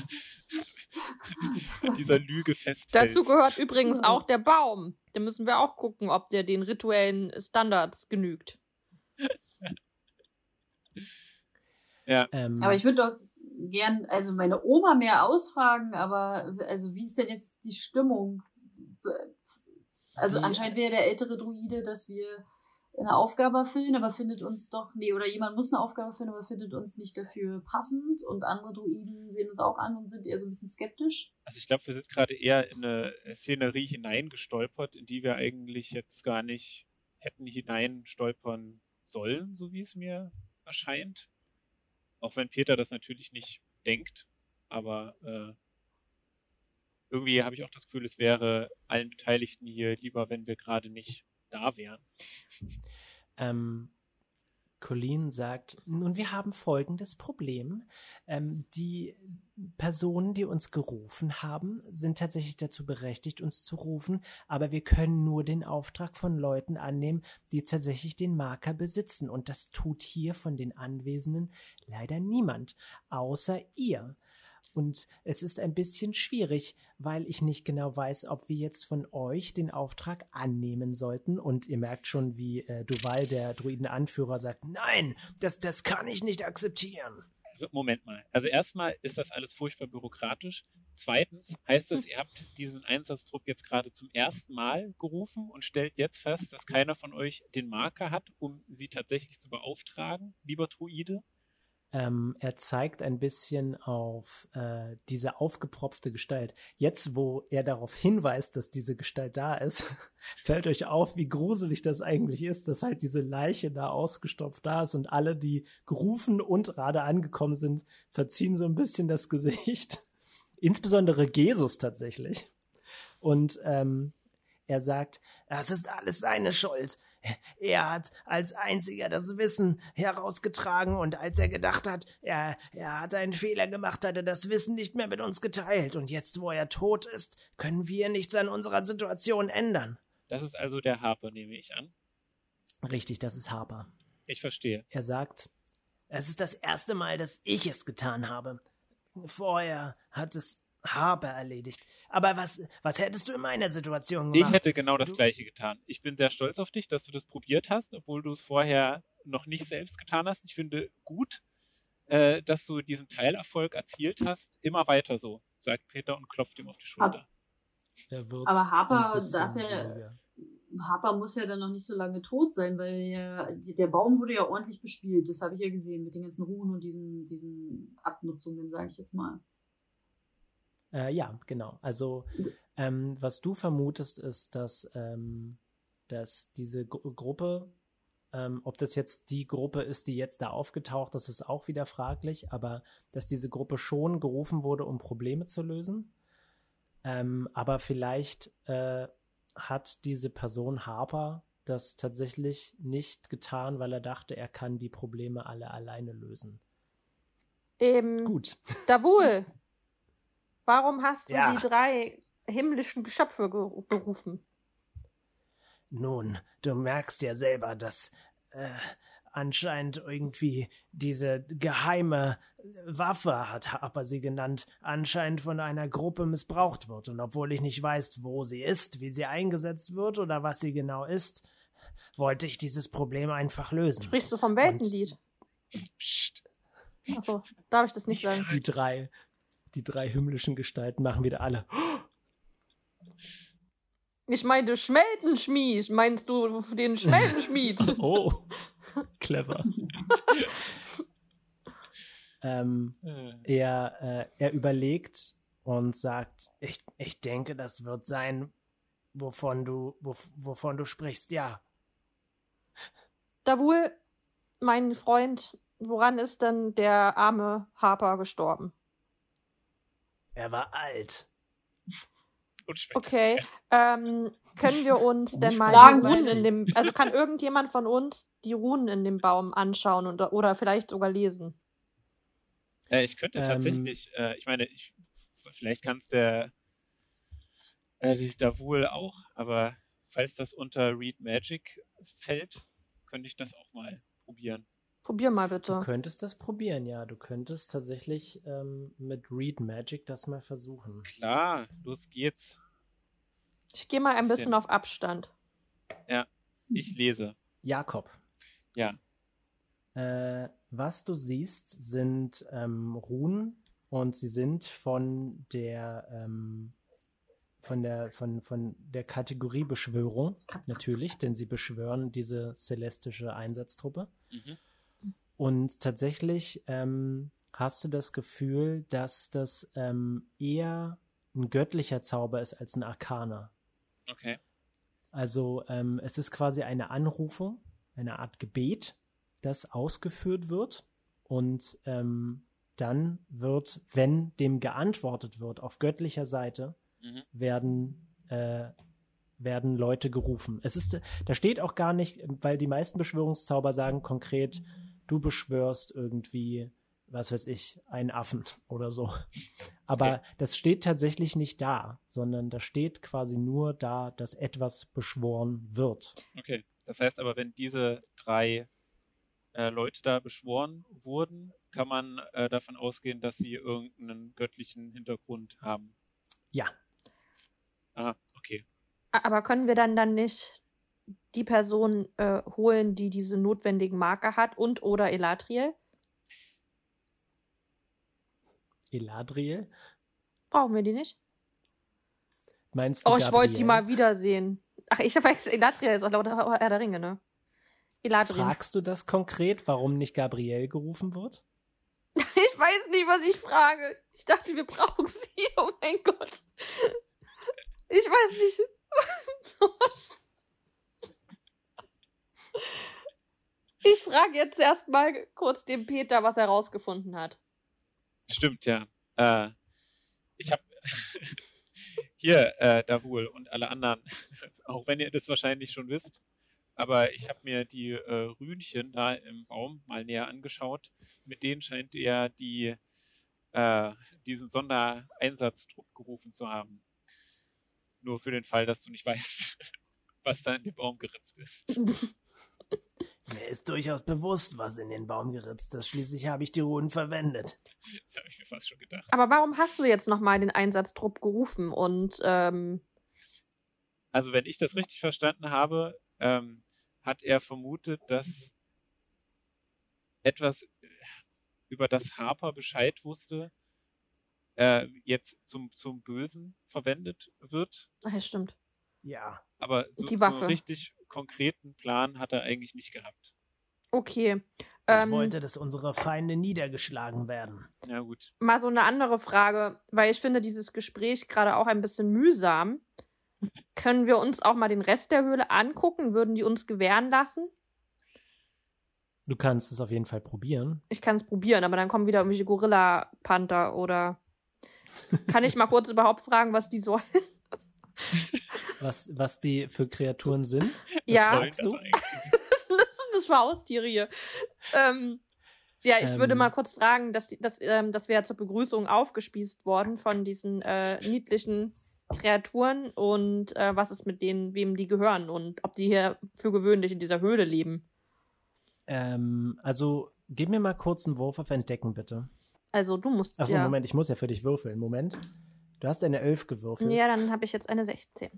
an dieser Lüge festhältst. Dazu gehört übrigens auch der Baum. Da müssen wir auch gucken, ob der den rituellen Standards genügt. Ja, ähm, Aber ich würde doch gern, also meine Oma mehr ausfragen, aber also wie ist denn jetzt die Stimmung? Also Die- anscheinend wäre der ältere Druide, dass wir eine Aufgabe erfüllen, aber findet uns doch, nee, oder jemand muss eine Aufgabe erfüllen, aber findet uns nicht dafür passend und andere Druiden sehen uns auch an und sind eher so ein bisschen skeptisch. also ich glaube, wir sind gerade eher in eine Szenerie hineingestolpert, in die wir eigentlich jetzt gar nicht hätten hineinstolpern sollen, so wie es mir erscheint. Auch wenn Peter das natürlich nicht denkt, aber äh, irgendwie habe ich auch das Gefühl, es wäre allen Beteiligten hier lieber, wenn wir gerade nicht da wären. Ähm, Colleen sagt, nun, wir haben folgendes Problem. Ähm, die Personen, die uns gerufen haben, sind tatsächlich dazu berechtigt, uns zu rufen, aber wir können nur den Auftrag von Leuten annehmen, die tatsächlich den Marker besitzen. Und das tut hier von den Anwesenden leider niemand, außer ihr. Und es ist ein bisschen schwierig, weil ich nicht genau weiß, ob wir jetzt von euch den Auftrag annehmen sollten. Und ihr merkt schon, wie äh, Duval, der Druidenanführer, sagt, nein, das, das kann ich nicht akzeptieren. Moment mal. Also erstmal ist das alles furchtbar bürokratisch. Zweitens heißt es, ihr habt diesen Einsatztrupp jetzt gerade zum ersten Mal gerufen und stellt jetzt fest, dass keiner von euch den Marker hat, um sie tatsächlich zu beauftragen, lieber Druide. Ähm, er zeigt ein bisschen auf äh, diese aufgepropfte Gestalt. Jetzt, wo er darauf hinweist, dass diese Gestalt da ist, fällt euch auf, wie gruselig das eigentlich ist, dass halt diese Leiche da ausgestopft da ist und alle, die gerufen und gerade angekommen sind, verziehen so ein bisschen das Gesicht. Insbesondere Jesus tatsächlich. Und ähm, er sagt, das ist alles seine Schuld. Er hat als einziger das Wissen herausgetragen und als er gedacht hat, er, er hat einen Fehler gemacht, hat er das Wissen nicht mehr mit uns geteilt. Und jetzt, wo er tot ist, können wir nichts an unserer Situation ändern. Das ist also der Harper, nehme ich an. Richtig, das ist Harper. Ich verstehe. Er sagt, es ist das erste Mal, dass ich es getan habe. Vorher hat es Harper erledigt. Aber was, was hättest du in meiner Situation gemacht? Ich hätte genau das Du- Gleiche getan. Ich bin sehr stolz auf dich, dass du das probiert hast, obwohl du es vorher noch nicht selbst getan hast. Ich finde gut, äh, dass du diesen Teilerfolg erzielt hast. Immer weiter so, sagt Peter und klopft ihm auf die Schulter. Er wird Aber Harper darf ja-. Harper muss ja dann noch nicht so lange tot sein, weil ja, der Baum wurde ja ordentlich bespielt. Das habe ich ja gesehen mit den ganzen Ruhen und diesen, diesen Abnutzungen, sage ich jetzt mal. Äh, ja, genau. Also, ähm, was du vermutest, ist, dass, ähm, dass diese Gru Gruppe, ähm, ob das jetzt die Gruppe ist, die jetzt da aufgetaucht ist, ist auch wieder fraglich, aber dass diese Gruppe schon gerufen wurde, um Probleme zu lösen. Ähm, aber vielleicht äh, hat diese Person Harper das tatsächlich nicht getan, weil er dachte, er kann die Probleme alle alleine lösen. Ähm, Gut. Davul, warum hast du Ja. die drei himmlischen Geschöpfe ge berufen? Nun, du merkst ja selber, dass äh, anscheinend irgendwie diese geheime Waffe, hat Harper sie genannt, anscheinend von einer Gruppe missbraucht wird. Und obwohl ich nicht weiß, wo sie ist, wie sie eingesetzt wird oder was sie genau ist, wollte ich dieses Problem einfach lösen. Sprichst du vom Weltenlied? Psst. Achso, darf ich das nicht sagen? Die drei, die drei himmlischen Gestalten machen wieder alle. Ich meine Schmeltenschmied. Meinst du den Schmeltenschmied? Oh, clever. ähm, Äh, Er, äh, er überlegt und sagt, ich, ich denke, das wird sein, wovon du, wof, wovon du sprichst, ja. Davul, mein Freund, woran ist denn der arme Harper gestorben? Er war alt. Okay, ähm, können wir uns denn mal die Runen in dem, also kann irgendjemand von uns die Runen in dem Baum anschauen und, oder vielleicht sogar lesen? Äh, ich könnte Ähm, tatsächlich, äh, ich meine, ich, vielleicht kann es der äh, die Davul auch, aber falls das unter Read Magic fällt, könnte ich das auch mal probieren. Probier mal Du bitte. könntest das probieren, ja. Du könntest tatsächlich ähm, mit Read Magic das mal versuchen. Klar, los geht's. Ich gehe mal ein Bisschen. bisschen auf Abstand. Ich lese. Jakob, Ja. äh, was du siehst, sind ähm, Runen und sie sind von der ähm, von der von, von der Kategorie Beschwörung natürlich, denn sie beschwören diese celestische Einsatztruppe. Mhm. Und tatsächlich ähm, hast du das Gefühl, dass das ähm, eher ein göttlicher Zauber ist als ein Arkaner. Okay. Also ähm, es ist quasi eine Anrufung, eine Art Gebet, das ausgeführt wird und ähm, dann wird, wenn dem geantwortet wird auf göttlicher Seite, Mhm. werden äh, werden Leute gerufen. Es ist, da steht auch gar nicht, weil die meisten Beschwörungszauber sagen konkret, du beschwörst irgendwie, was weiß ich, einen Affen oder so. Aber Okay. das steht tatsächlich nicht da, sondern da steht quasi nur da, dass etwas beschworen wird. Okay. Das heißt aber, wenn diese drei äh, Leute da beschworen wurden, kann man äh, davon ausgehen, dass sie irgendeinen göttlichen Hintergrund haben. Ja, Ah, okay. Aber können wir dann dann nicht die Person äh, holen, die diese notwendigen Marker hat und oder Elatriel? Eladriel, Brauchen wir die nicht? meinst du Oh, ich wollte die mal wiedersehen. Ach, ich weiß, Elatriel ist auch laut Herr der Ringe, ne? Eladriel. Fragst du das konkret, warum nicht Gabriel gerufen wird? Ich weiß nicht, was ich frage. Ich dachte, wir brauchen sie. Oh mein Gott. Ich weiß nicht. Ich frage jetzt erstmal kurz dem Peter, was er rausgefunden hat. Stimmt, ja. Äh, ich habe Hier, äh, Davul und alle anderen, auch wenn ihr das wahrscheinlich schon wisst, aber ich habe mir die äh, Rühnchen da im Baum mal näher angeschaut. Mit denen scheint er die, äh, diesen Sondereinsatztrupp gerufen zu haben. Nur für den Fall, dass du nicht weißt, was da in dem Baum geritzt ist. Mir ist durchaus bewusst, was in den Baum geritzt ist. Schließlich habe ich die Runen verwendet. Das habe ich mir fast schon gedacht. Aber warum hast du jetzt nochmal den Einsatztrupp gerufen und ähm, Also, wenn ich das richtig verstanden habe, ähm, hat er vermutet, dass etwas, über das Harper Bescheid wusste, äh, jetzt zum, zum Bösen verwendet wird. ach, ja, stimmt. Ja. Aber so, Die so richtig konkreten Plan hat er eigentlich nicht gehabt. Okay. Ich Ähm, wollte, dass unsere Feinde niedergeschlagen werden. Ja, gut. mal so eine andere Frage, weil ich finde dieses Gespräch gerade auch ein bisschen mühsam. Können wir uns auch mal den Rest der Höhle angucken? Würden die uns gewähren lassen? Du kannst es auf jeden Fall probieren. Ich kann es probieren, aber dann kommen wieder irgendwelche Gorilla-Panther oder. Kann ich mal kurz überhaupt fragen, was die sollen? Was, was die für Kreaturen sind. ja, Soll fragst das das sind das für Haustiere hier. Ähm, ja, ich würde Ähm. mal kurz fragen, dass, dass, ähm, dass wir ja zur Begrüßung aufgespießt worden von diesen äh, niedlichen Kreaturen und äh, was ist mit denen, wem die gehören und ob die hier für gewöhnlich in dieser Höhle leben. Ähm, also, gib mir mal kurz einen Wurf auf Entdecken, bitte. Also du musst Achso, ja. Moment, ich muss ja für dich würfeln. Moment. Du hast eine 11 gewürfelt. Ja, dann habe ich jetzt eine 16.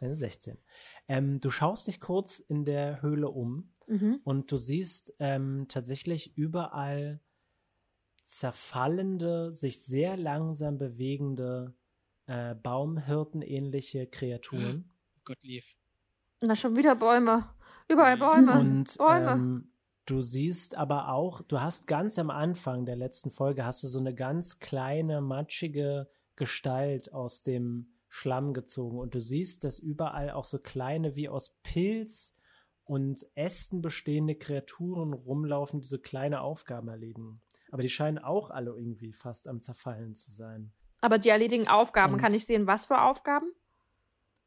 Eine 16. Ähm, du schaust dich kurz in der Höhle um Mhm. und du siehst ähm, tatsächlich überall zerfallende, sich sehr langsam bewegende äh, Baumhirtenähnliche Kreaturen. Gott lief. Na, schon wieder Bäume. Überall Bäume. Und Bäume. ähm, du siehst aber auch, du hast ganz am Anfang der letzten Folge hast du so eine ganz kleine, matschige Gestalt aus dem Schlamm gezogen und du siehst, dass überall auch so kleine, wie aus Pilz und Ästen bestehende Kreaturen rumlaufen, die so kleine Aufgaben erledigen. Aber die scheinen auch alle irgendwie fast am Zerfallen zu sein. Aber die erledigen Aufgaben, Und- kann ich sehen, was für Aufgaben?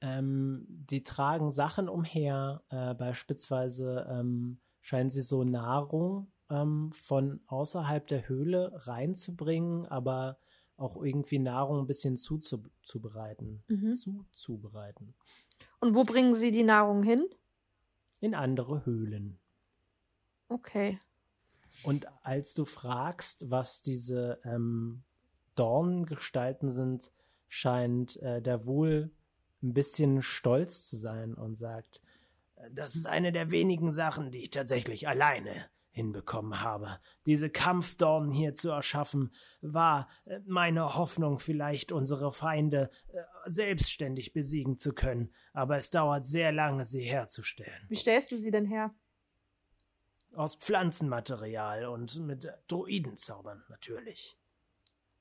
Ähm, die tragen Sachen umher, äh, beispielsweise ähm, scheinen sie so Nahrung ähm, von außerhalb der Höhle reinzubringen, aber auch irgendwie Nahrung ein bisschen zuzubereiten. Mhm. Zuzubereiten. Und wo bringen sie die Nahrung hin? In andere Höhlen. Okay. Und als du fragst, was diese ähm, Dornengestalten sind, scheint äh, der wohl ein bisschen stolz zu sein und sagt, "Äh, das ist eine der wenigen Sachen, die ich tatsächlich alleine hinbekommen habe. Diese Kampfdornen hier zu erschaffen, war äh, meine Hoffnung, vielleicht unsere Feinde äh, selbstständig besiegen zu können, aber es dauert sehr lange, sie herzustellen. Wie stellst du sie denn her? Aus Pflanzenmaterial und mit Druidenzaubern natürlich.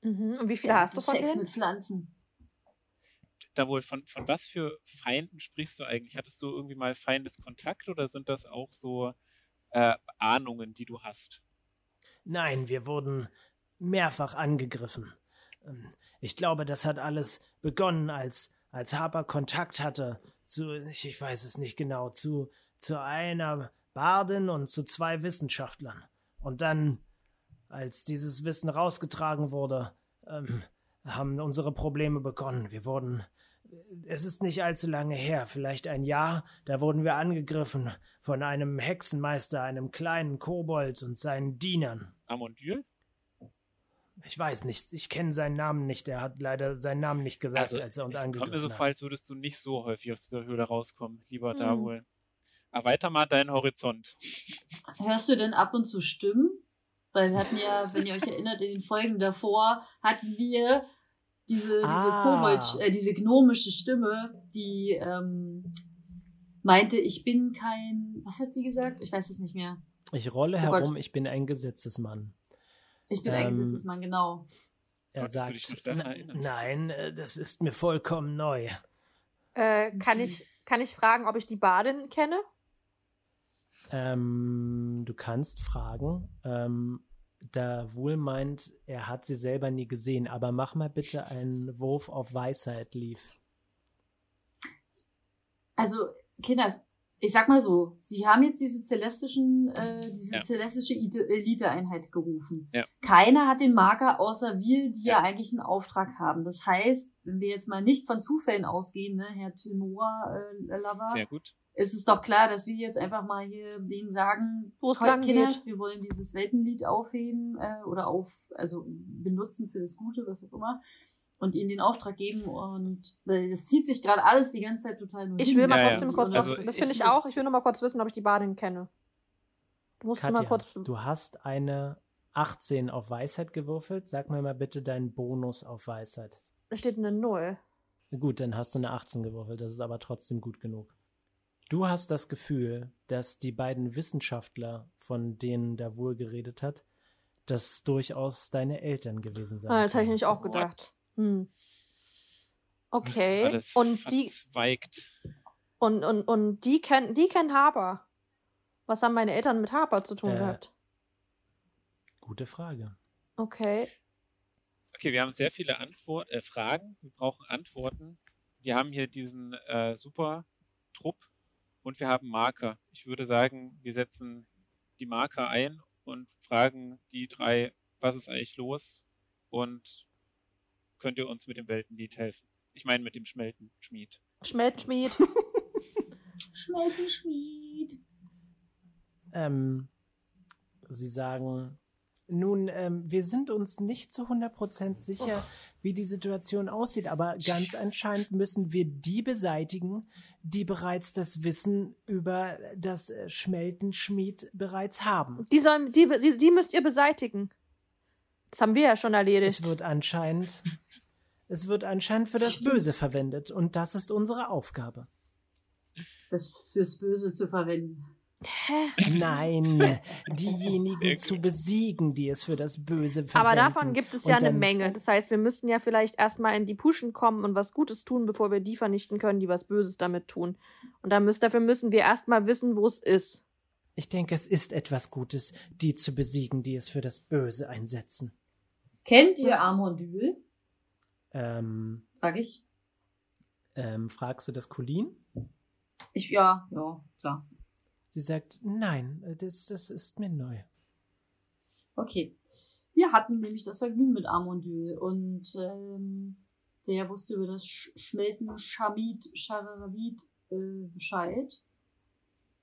Mhm. Und wie viele hast du von Sex denen? mit Pflanzen. Da wohl, von, von was für Feinden sprichst du eigentlich? Hattest du irgendwie mal Feindeskontakt oder sind das auch so äh, Ahnungen, die du hast? Nein, wir wurden mehrfach angegriffen. Ähm, Ich glaube, das hat alles begonnen, als, als Harper Kontakt hatte zu, ich weiß es nicht genau, zu, zu einer Bardin und zu zwei Wissenschaftlern. Und dann, als dieses Wissen rausgetragen wurde, ähm, haben unsere Probleme begonnen. Wir wurden, es ist nicht allzu lange her, vielleicht ein Jahr, da wurden wir angegriffen von einem Hexenmeister, einem kleinen Kobold und seinen Dienern. Amondyl? Ich weiß nicht, ich kenne seinen Namen nicht. Er hat leider seinen Namen nicht gesagt, Also, als er uns es kommt angegriffen mir so hat. vor, als würdest du nicht so häufig aus dieser Höhle rauskommen, lieber Hm. Davul. Erweiter mal deinen Horizont. Hörst du denn ab und zu Stimmen? Weil wir hatten ja, wenn ihr euch erinnert, in den Folgen davor hatten wir diese, diese Ah. Kobold, äh, diese gnomische Stimme, die ähm, meinte, ich bin kein, was hat sie gesagt? Ich weiß es nicht mehr. Ich rolle Oh Gott. herum, ich bin ein Gesetzesmann. Ich bin Ähm, ein Gesetzesmann, genau. Er noch sagt, nein, äh, das ist mir vollkommen neu. Äh, kann, ich, kann ich fragen, ob ich die Badin kenne? Ähm, du kannst fragen. Ähm, da wohl meint, er hat sie selber nie gesehen, aber mach mal bitte einen Wurf auf Weisheit, Leaf. Also, Kinder, ich sag mal so, sie haben jetzt diese celestischen, äh, diese Ja. celestische Elite-Einheit gerufen. Ja. Keiner hat den Marker außer wir, die ja. Ja. eigentlich einen Auftrag haben. Das heißt, wenn wir jetzt mal nicht von Zufällen ausgehen, ne, Herr Timora äh, Lava, Sehr gut. Ist es doch klar, dass wir jetzt einfach mal hier denen sagen, Kinders, wir wollen dieses Weltenlied aufheben äh, oder auf, also benutzen für das Gute, was auch immer, und ihnen den Auftrag geben und weil das zieht sich gerade alles die ganze Zeit total nur Ich hin. will mal Ja, ja. trotzdem kurz, Also, das ich- finde ich auch. Ich will nur mal kurz wissen, ob ich die Badin kenne. Du musst mal Katja, kurz. du hast eine 18 auf Weisheit gewürfelt. Sag mir mal bitte deinen Bonus auf Weisheit. Da steht eine Null. Gut, dann hast du eine 18 gewürfelt. Das ist aber trotzdem gut genug. Du hast das Gefühl, dass die beiden Wissenschaftler, von denen der wohl geredet hat, das durchaus deine Eltern gewesen sein Ah, das habe ich nämlich auch gedacht. Hm. Das ist Okay. alles Und die, und, und, und die kennen, die kennen Haber. Was haben meine Eltern mit Haber zu tun Äh. gehabt? Gute Frage. Okay. Okay, wir haben sehr viele Antwort äh, Fragen. Wir brauchen Antworten. Wir haben hier diesen äh, super Trupp und wir haben Marker. Ich würde sagen, wir setzen die Marker ein und fragen die drei, was ist eigentlich los und könnt ihr uns mit dem Weltenlied helfen? Ich meine mit dem Schmeltenschmied. Schmelzschmied. Schmelzenschmied. Ähm, sie sagen, nun, ähm, wir sind uns nicht zu 100% sicher, wie die Situation aussieht, aber ganz anscheinend müssen wir die beseitigen, die bereits das Wissen über das äh, Schmeltenschmied bereits haben. Die, sollen, die, die, die müsst ihr beseitigen. Das haben wir ja schon erledigt. Es wird anscheinend, es wird anscheinend für das Böse verwendet und das ist unsere Aufgabe. Das fürs Böse zu verwenden. Hä? Nein, diejenigen zu besiegen, die es für das Böse verwenden. Aber davon gibt es ja eine Menge. Das heißt, wir müssten ja vielleicht erstmal in die Puschen kommen und was Gutes tun, bevor wir die vernichten können, die was Böses damit tun. Und dann müssen, dafür müssen wir erstmal wissen, wo es ist. Ich denke, es ist etwas Gutes, die zu besiegen, die es für das Böse einsetzen. Kennt ihr Amondyl? Ähm, Sag ich. ähm, fragst du das Colin? Ich, ja, ja, klar. Sie sagt, nein, äh, das, das ist mir neu. Okay. Wir hatten nämlich das Vergnügen mit Amondyl und ähm, der wusste über das Sch Schmelten Schamid Charavid äh, Bescheid.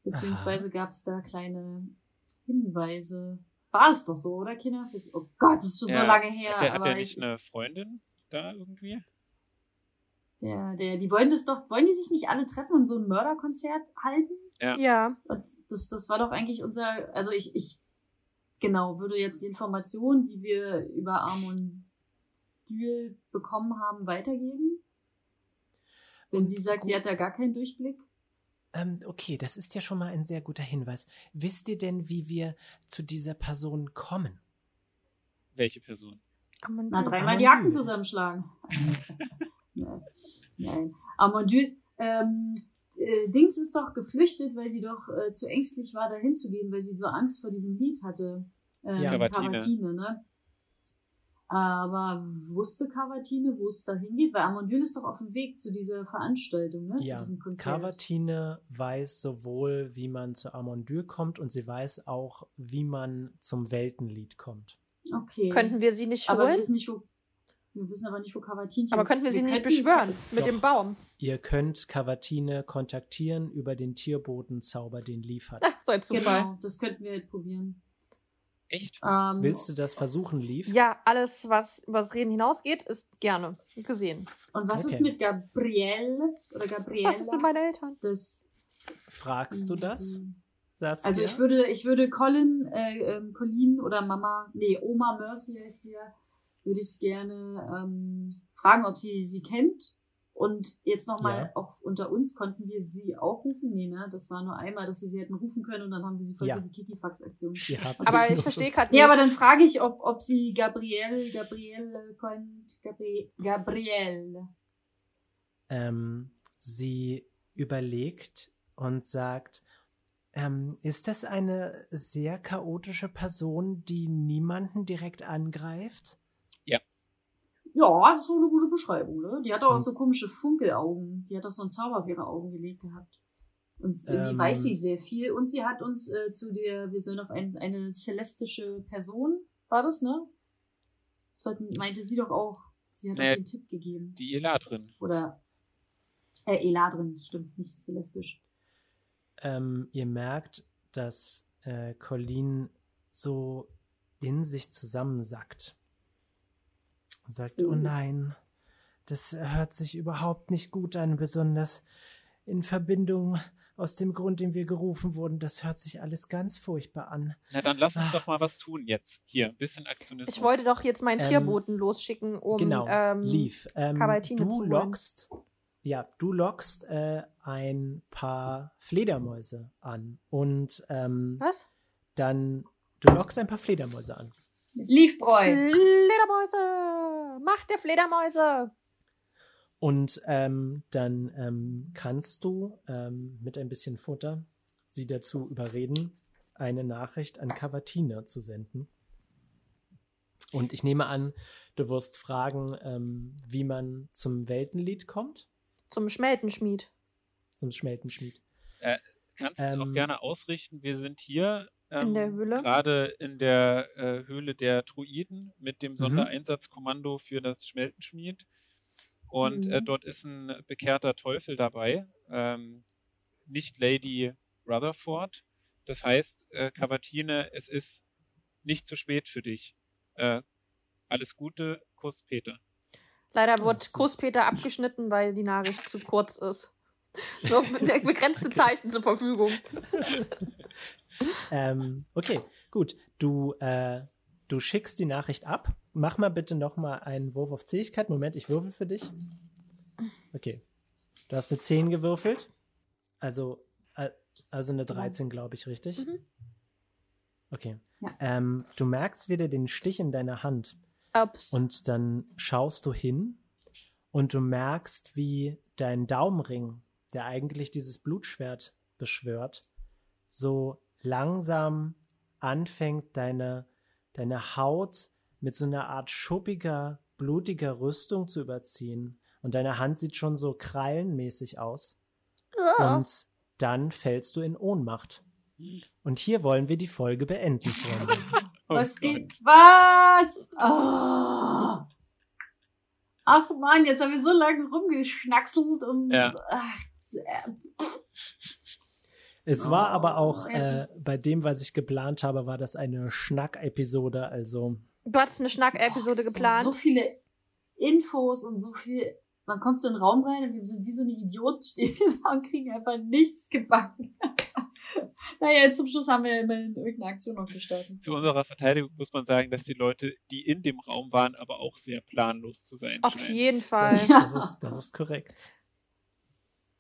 Beziehungsweise gab es da kleine Hinweise. War es doch so, oder Kinders? Jetzt, oh Gott, das ist schon so Ja. lange her. Hat der, hat der nicht ich, eine Freundin da irgendwie? der, der, die wollen das doch, wollen die sich nicht alle treffen und so ein Mörderkonzert halten? Ja. Das, das war doch eigentlich unser, also ich, ich, genau, würde jetzt die Informationen, die wir über Amon Dül bekommen haben, weitergeben. Wenn sie sagt, sie hat da gar keinen Durchblick. Ähm, okay, das ist ja schon mal ein sehr guter Hinweis. Wisst ihr denn, wie wir zu dieser Person kommen? Welche Person? Na, dreimal die. Hacken zusammenschlagen. Nein. Amandül, ähm, äh, Dings ist doch geflüchtet, weil die doch äh, zu ängstlich war, da hinzugehen, weil sie so Angst vor diesem Lied hatte. Ähm, Ja. Cavatine. Cavatine, ne? Aber wusste Cavatine, wo es da hingeht? Weil Amandül ist doch auf dem Weg zu dieser Veranstaltung, ne? Ja, zu diesem Konzert. Cavatine weiß sowohl, wie man zu Amondyl kommt und sie weiß auch, wie man zum Weltenlied kommt. Okay. Könnten wir sie nicht aber wir holen? wissen nicht, wo. Wir wissen aber nicht, wo Cavatinchen Aber ist. könnten wir sie nicht beschwören mit Doch. dem Baum? Ihr könnt Cavatine kontaktieren über den Tierbotenzauber, den Leaf hat. Ah, so ein Zufall. Genau, das könnten wir halt probieren. Echt? Ähm, Willst du das versuchen, Leaf? Ja, alles, was über das Reden hinausgeht, ist gerne gesehen. Und was Okay. ist mit Gabrielle oder Gabriela? Was ist mit meinen Eltern? das, Fragst du das? Saskia? Also ich würde, ich würde Colin, äh, ähm, Colin oder Mama, nee, Oma Mercy sie ja, würde ich gerne ähm, fragen, ob sie sie kennt. Und jetzt nochmal, Ja. auch unter uns, konnten wir sie auch rufen? Nee, ne? Das war nur einmal, dass wir sie hätten rufen können und dann haben wir sie voll Ja. die Kikifax-Aktion. Aber ich verstehe gerade Nee, nicht. aber dann frage ich, ob, ob sie Gabrielle, Gabrielle, kennt. Gabri Gabrielle. Ähm, sie überlegt und sagt, Ähm, ist das eine sehr chaotische Person, die niemanden direkt angreift? Ja, so eine gute Beschreibung, ne? Die hat auch Und- so komische Funkelaugen. Die hat auch so einen Zauber auf ihre Augen gelegt gehabt. Und irgendwie Ähm. weiß sie sehr viel. Und sie hat uns äh, zu der, wir sollen auf ein, eine celestische Person, war das, ne? Sollten, meinte sie doch auch. Sie hat Nee. auch den Tipp gegeben. Die Eladrin. Oder, äh, Eladrin, stimmt, nicht celestisch. Ähm, ihr merkt, dass äh, Colleen so in sich zusammensackt und sagt, Oh. oh nein, das hört sich überhaupt nicht gut an, besonders in Verbindung aus dem Grund, den wir gerufen wurden. Das hört sich alles ganz furchtbar an. Na, dann lass uns Ah. doch mal was tun jetzt. Hier, ein bisschen Aktionismus. Ich wollte doch jetzt meinen Ähm, Tierboten losschicken, um genau, ähm, Leaf. Ähm, zu du holen. lockst, ja, du lockst äh, ein paar Fledermäuse an und ähm, Was? dann du lockst ein paar Fledermäuse an. Mit Leafbräu. Fledermäuse! Macht der Fledermäuse! Und ähm, dann ähm, kannst du ähm, mit ein bisschen Futter sie dazu überreden, eine Nachricht an Cavatina zu senden. Und ich nehme an, du wirst fragen, ähm, wie man zum Weltenlied kommt, Zum Schmeltenschmied. zum Schmeltenschmied. Kannst ähm, auch gerne ausrichten. Wir sind hier ähm, In der Höhle? gerade in der äh, Höhle der Druiden mit Mhm. dem Sondereinsatzkommando für das Schmeltenschmied. Und äh, Mhm. dort ist ein bekehrter Teufel dabei, ähm, nicht Lady Rutherford. Das heißt, äh, Cavatine, es ist nicht zu spät für dich. Äh, alles Gute, Kuss Peter. Leider wird so. Kusspeter abgeschnitten, weil die Nachricht zu kurz ist. Nur be- begrenzte Zeichen zur Verfügung. Ähm, okay, gut. Du, äh, du schickst die Nachricht ab. Mach mal bitte noch mal einen Wurf auf Zähigkeit. Moment, ich würfel für dich. Okay. Du hast eine 10 gewürfelt. Also, äh, also eine 13, glaube ich, richtig? Mhm. Okay. Ja. Ähm, du merkst wieder den Stich in deiner Hand. Ups. Und dann schaust du hin und du merkst, wie dein Daumenring, der eigentlich dieses Blutschwert beschwört, so langsam anfängt, deine, deine Haut mit so einer Art schuppiger, blutiger Rüstung zu überziehen. Und deine Hand sieht schon so krallenmäßig aus. Ah. Und dann fällst du in Ohnmacht. Und hier wollen wir die Folge beenden, Freunde. Oh was Gott. geht? Was? Ah. Ach man, jetzt haben wir so lange rumgeschnackselt und. Ja. Ach, äh, Es war Oh, aber auch äh, bei dem, was ich geplant habe, war das eine Schnack-Episode. Also Du hattest eine Schnack-Episode oh, so- geplant. So viele Infos und so viel. Man kommt so in den Raum rein und wir sind wie so eine Idioten, stehen wir da und kriegen einfach nichts gebacken. naja, jetzt zum Schluss haben wir immerhin irgendeine Aktion noch gestartet. Zu unserer Verteidigung muss man sagen, dass die Leute, die in dem Raum waren, aber auch sehr planlos zu sein Auf scheinen. jeden Fall. das, das, ist, das ist korrekt.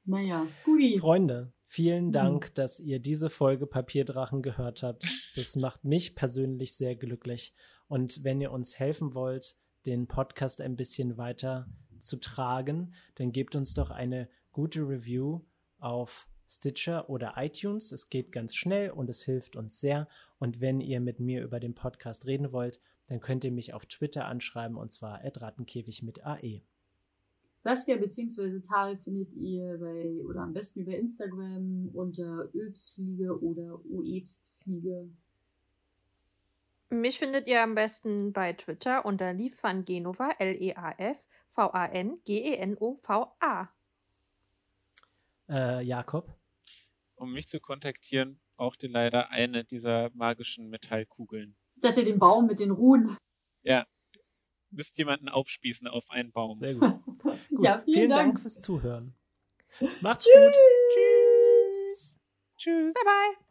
Naja, guti. Freunde, vielen Mhm. Dank, dass ihr diese Folge Papierdrachen gehört habt. Das macht mich persönlich sehr glücklich. Und wenn ihr uns helfen wollt, den Podcast ein bisschen weiter zu tragen, dann gebt uns doch eine gute Review auf Stitcher oder iTunes. Es geht ganz schnell und es hilft uns sehr. Und wenn ihr mit mir über den Podcast reden wollt, dann könnt ihr mich auf Twitter anschreiben und zwar rattenkäfig mit. AE. Saskia bzw. Tal findet ihr bei, oder am besten über Instagram unter Öbsfliege oder Uebstfliege. Mich findet ihr am besten bei Twitter unter Liefvangenova, E L-E-A-F, V-A-N-G-E-N-O-V-A. Äh, Jakob? Um mich zu kontaktieren, braucht ihr leider eine dieser magischen Metallkugeln. Ich dachte den Baum mit den Ruhen. Müsst jemanden aufspießen auf einen Baum. Sehr gut. gut. Ja, vielen vielen Dank. Dank. fürs Zuhören. Macht's Tschüss. gut. Tschüss. Tschüss. Bye bye.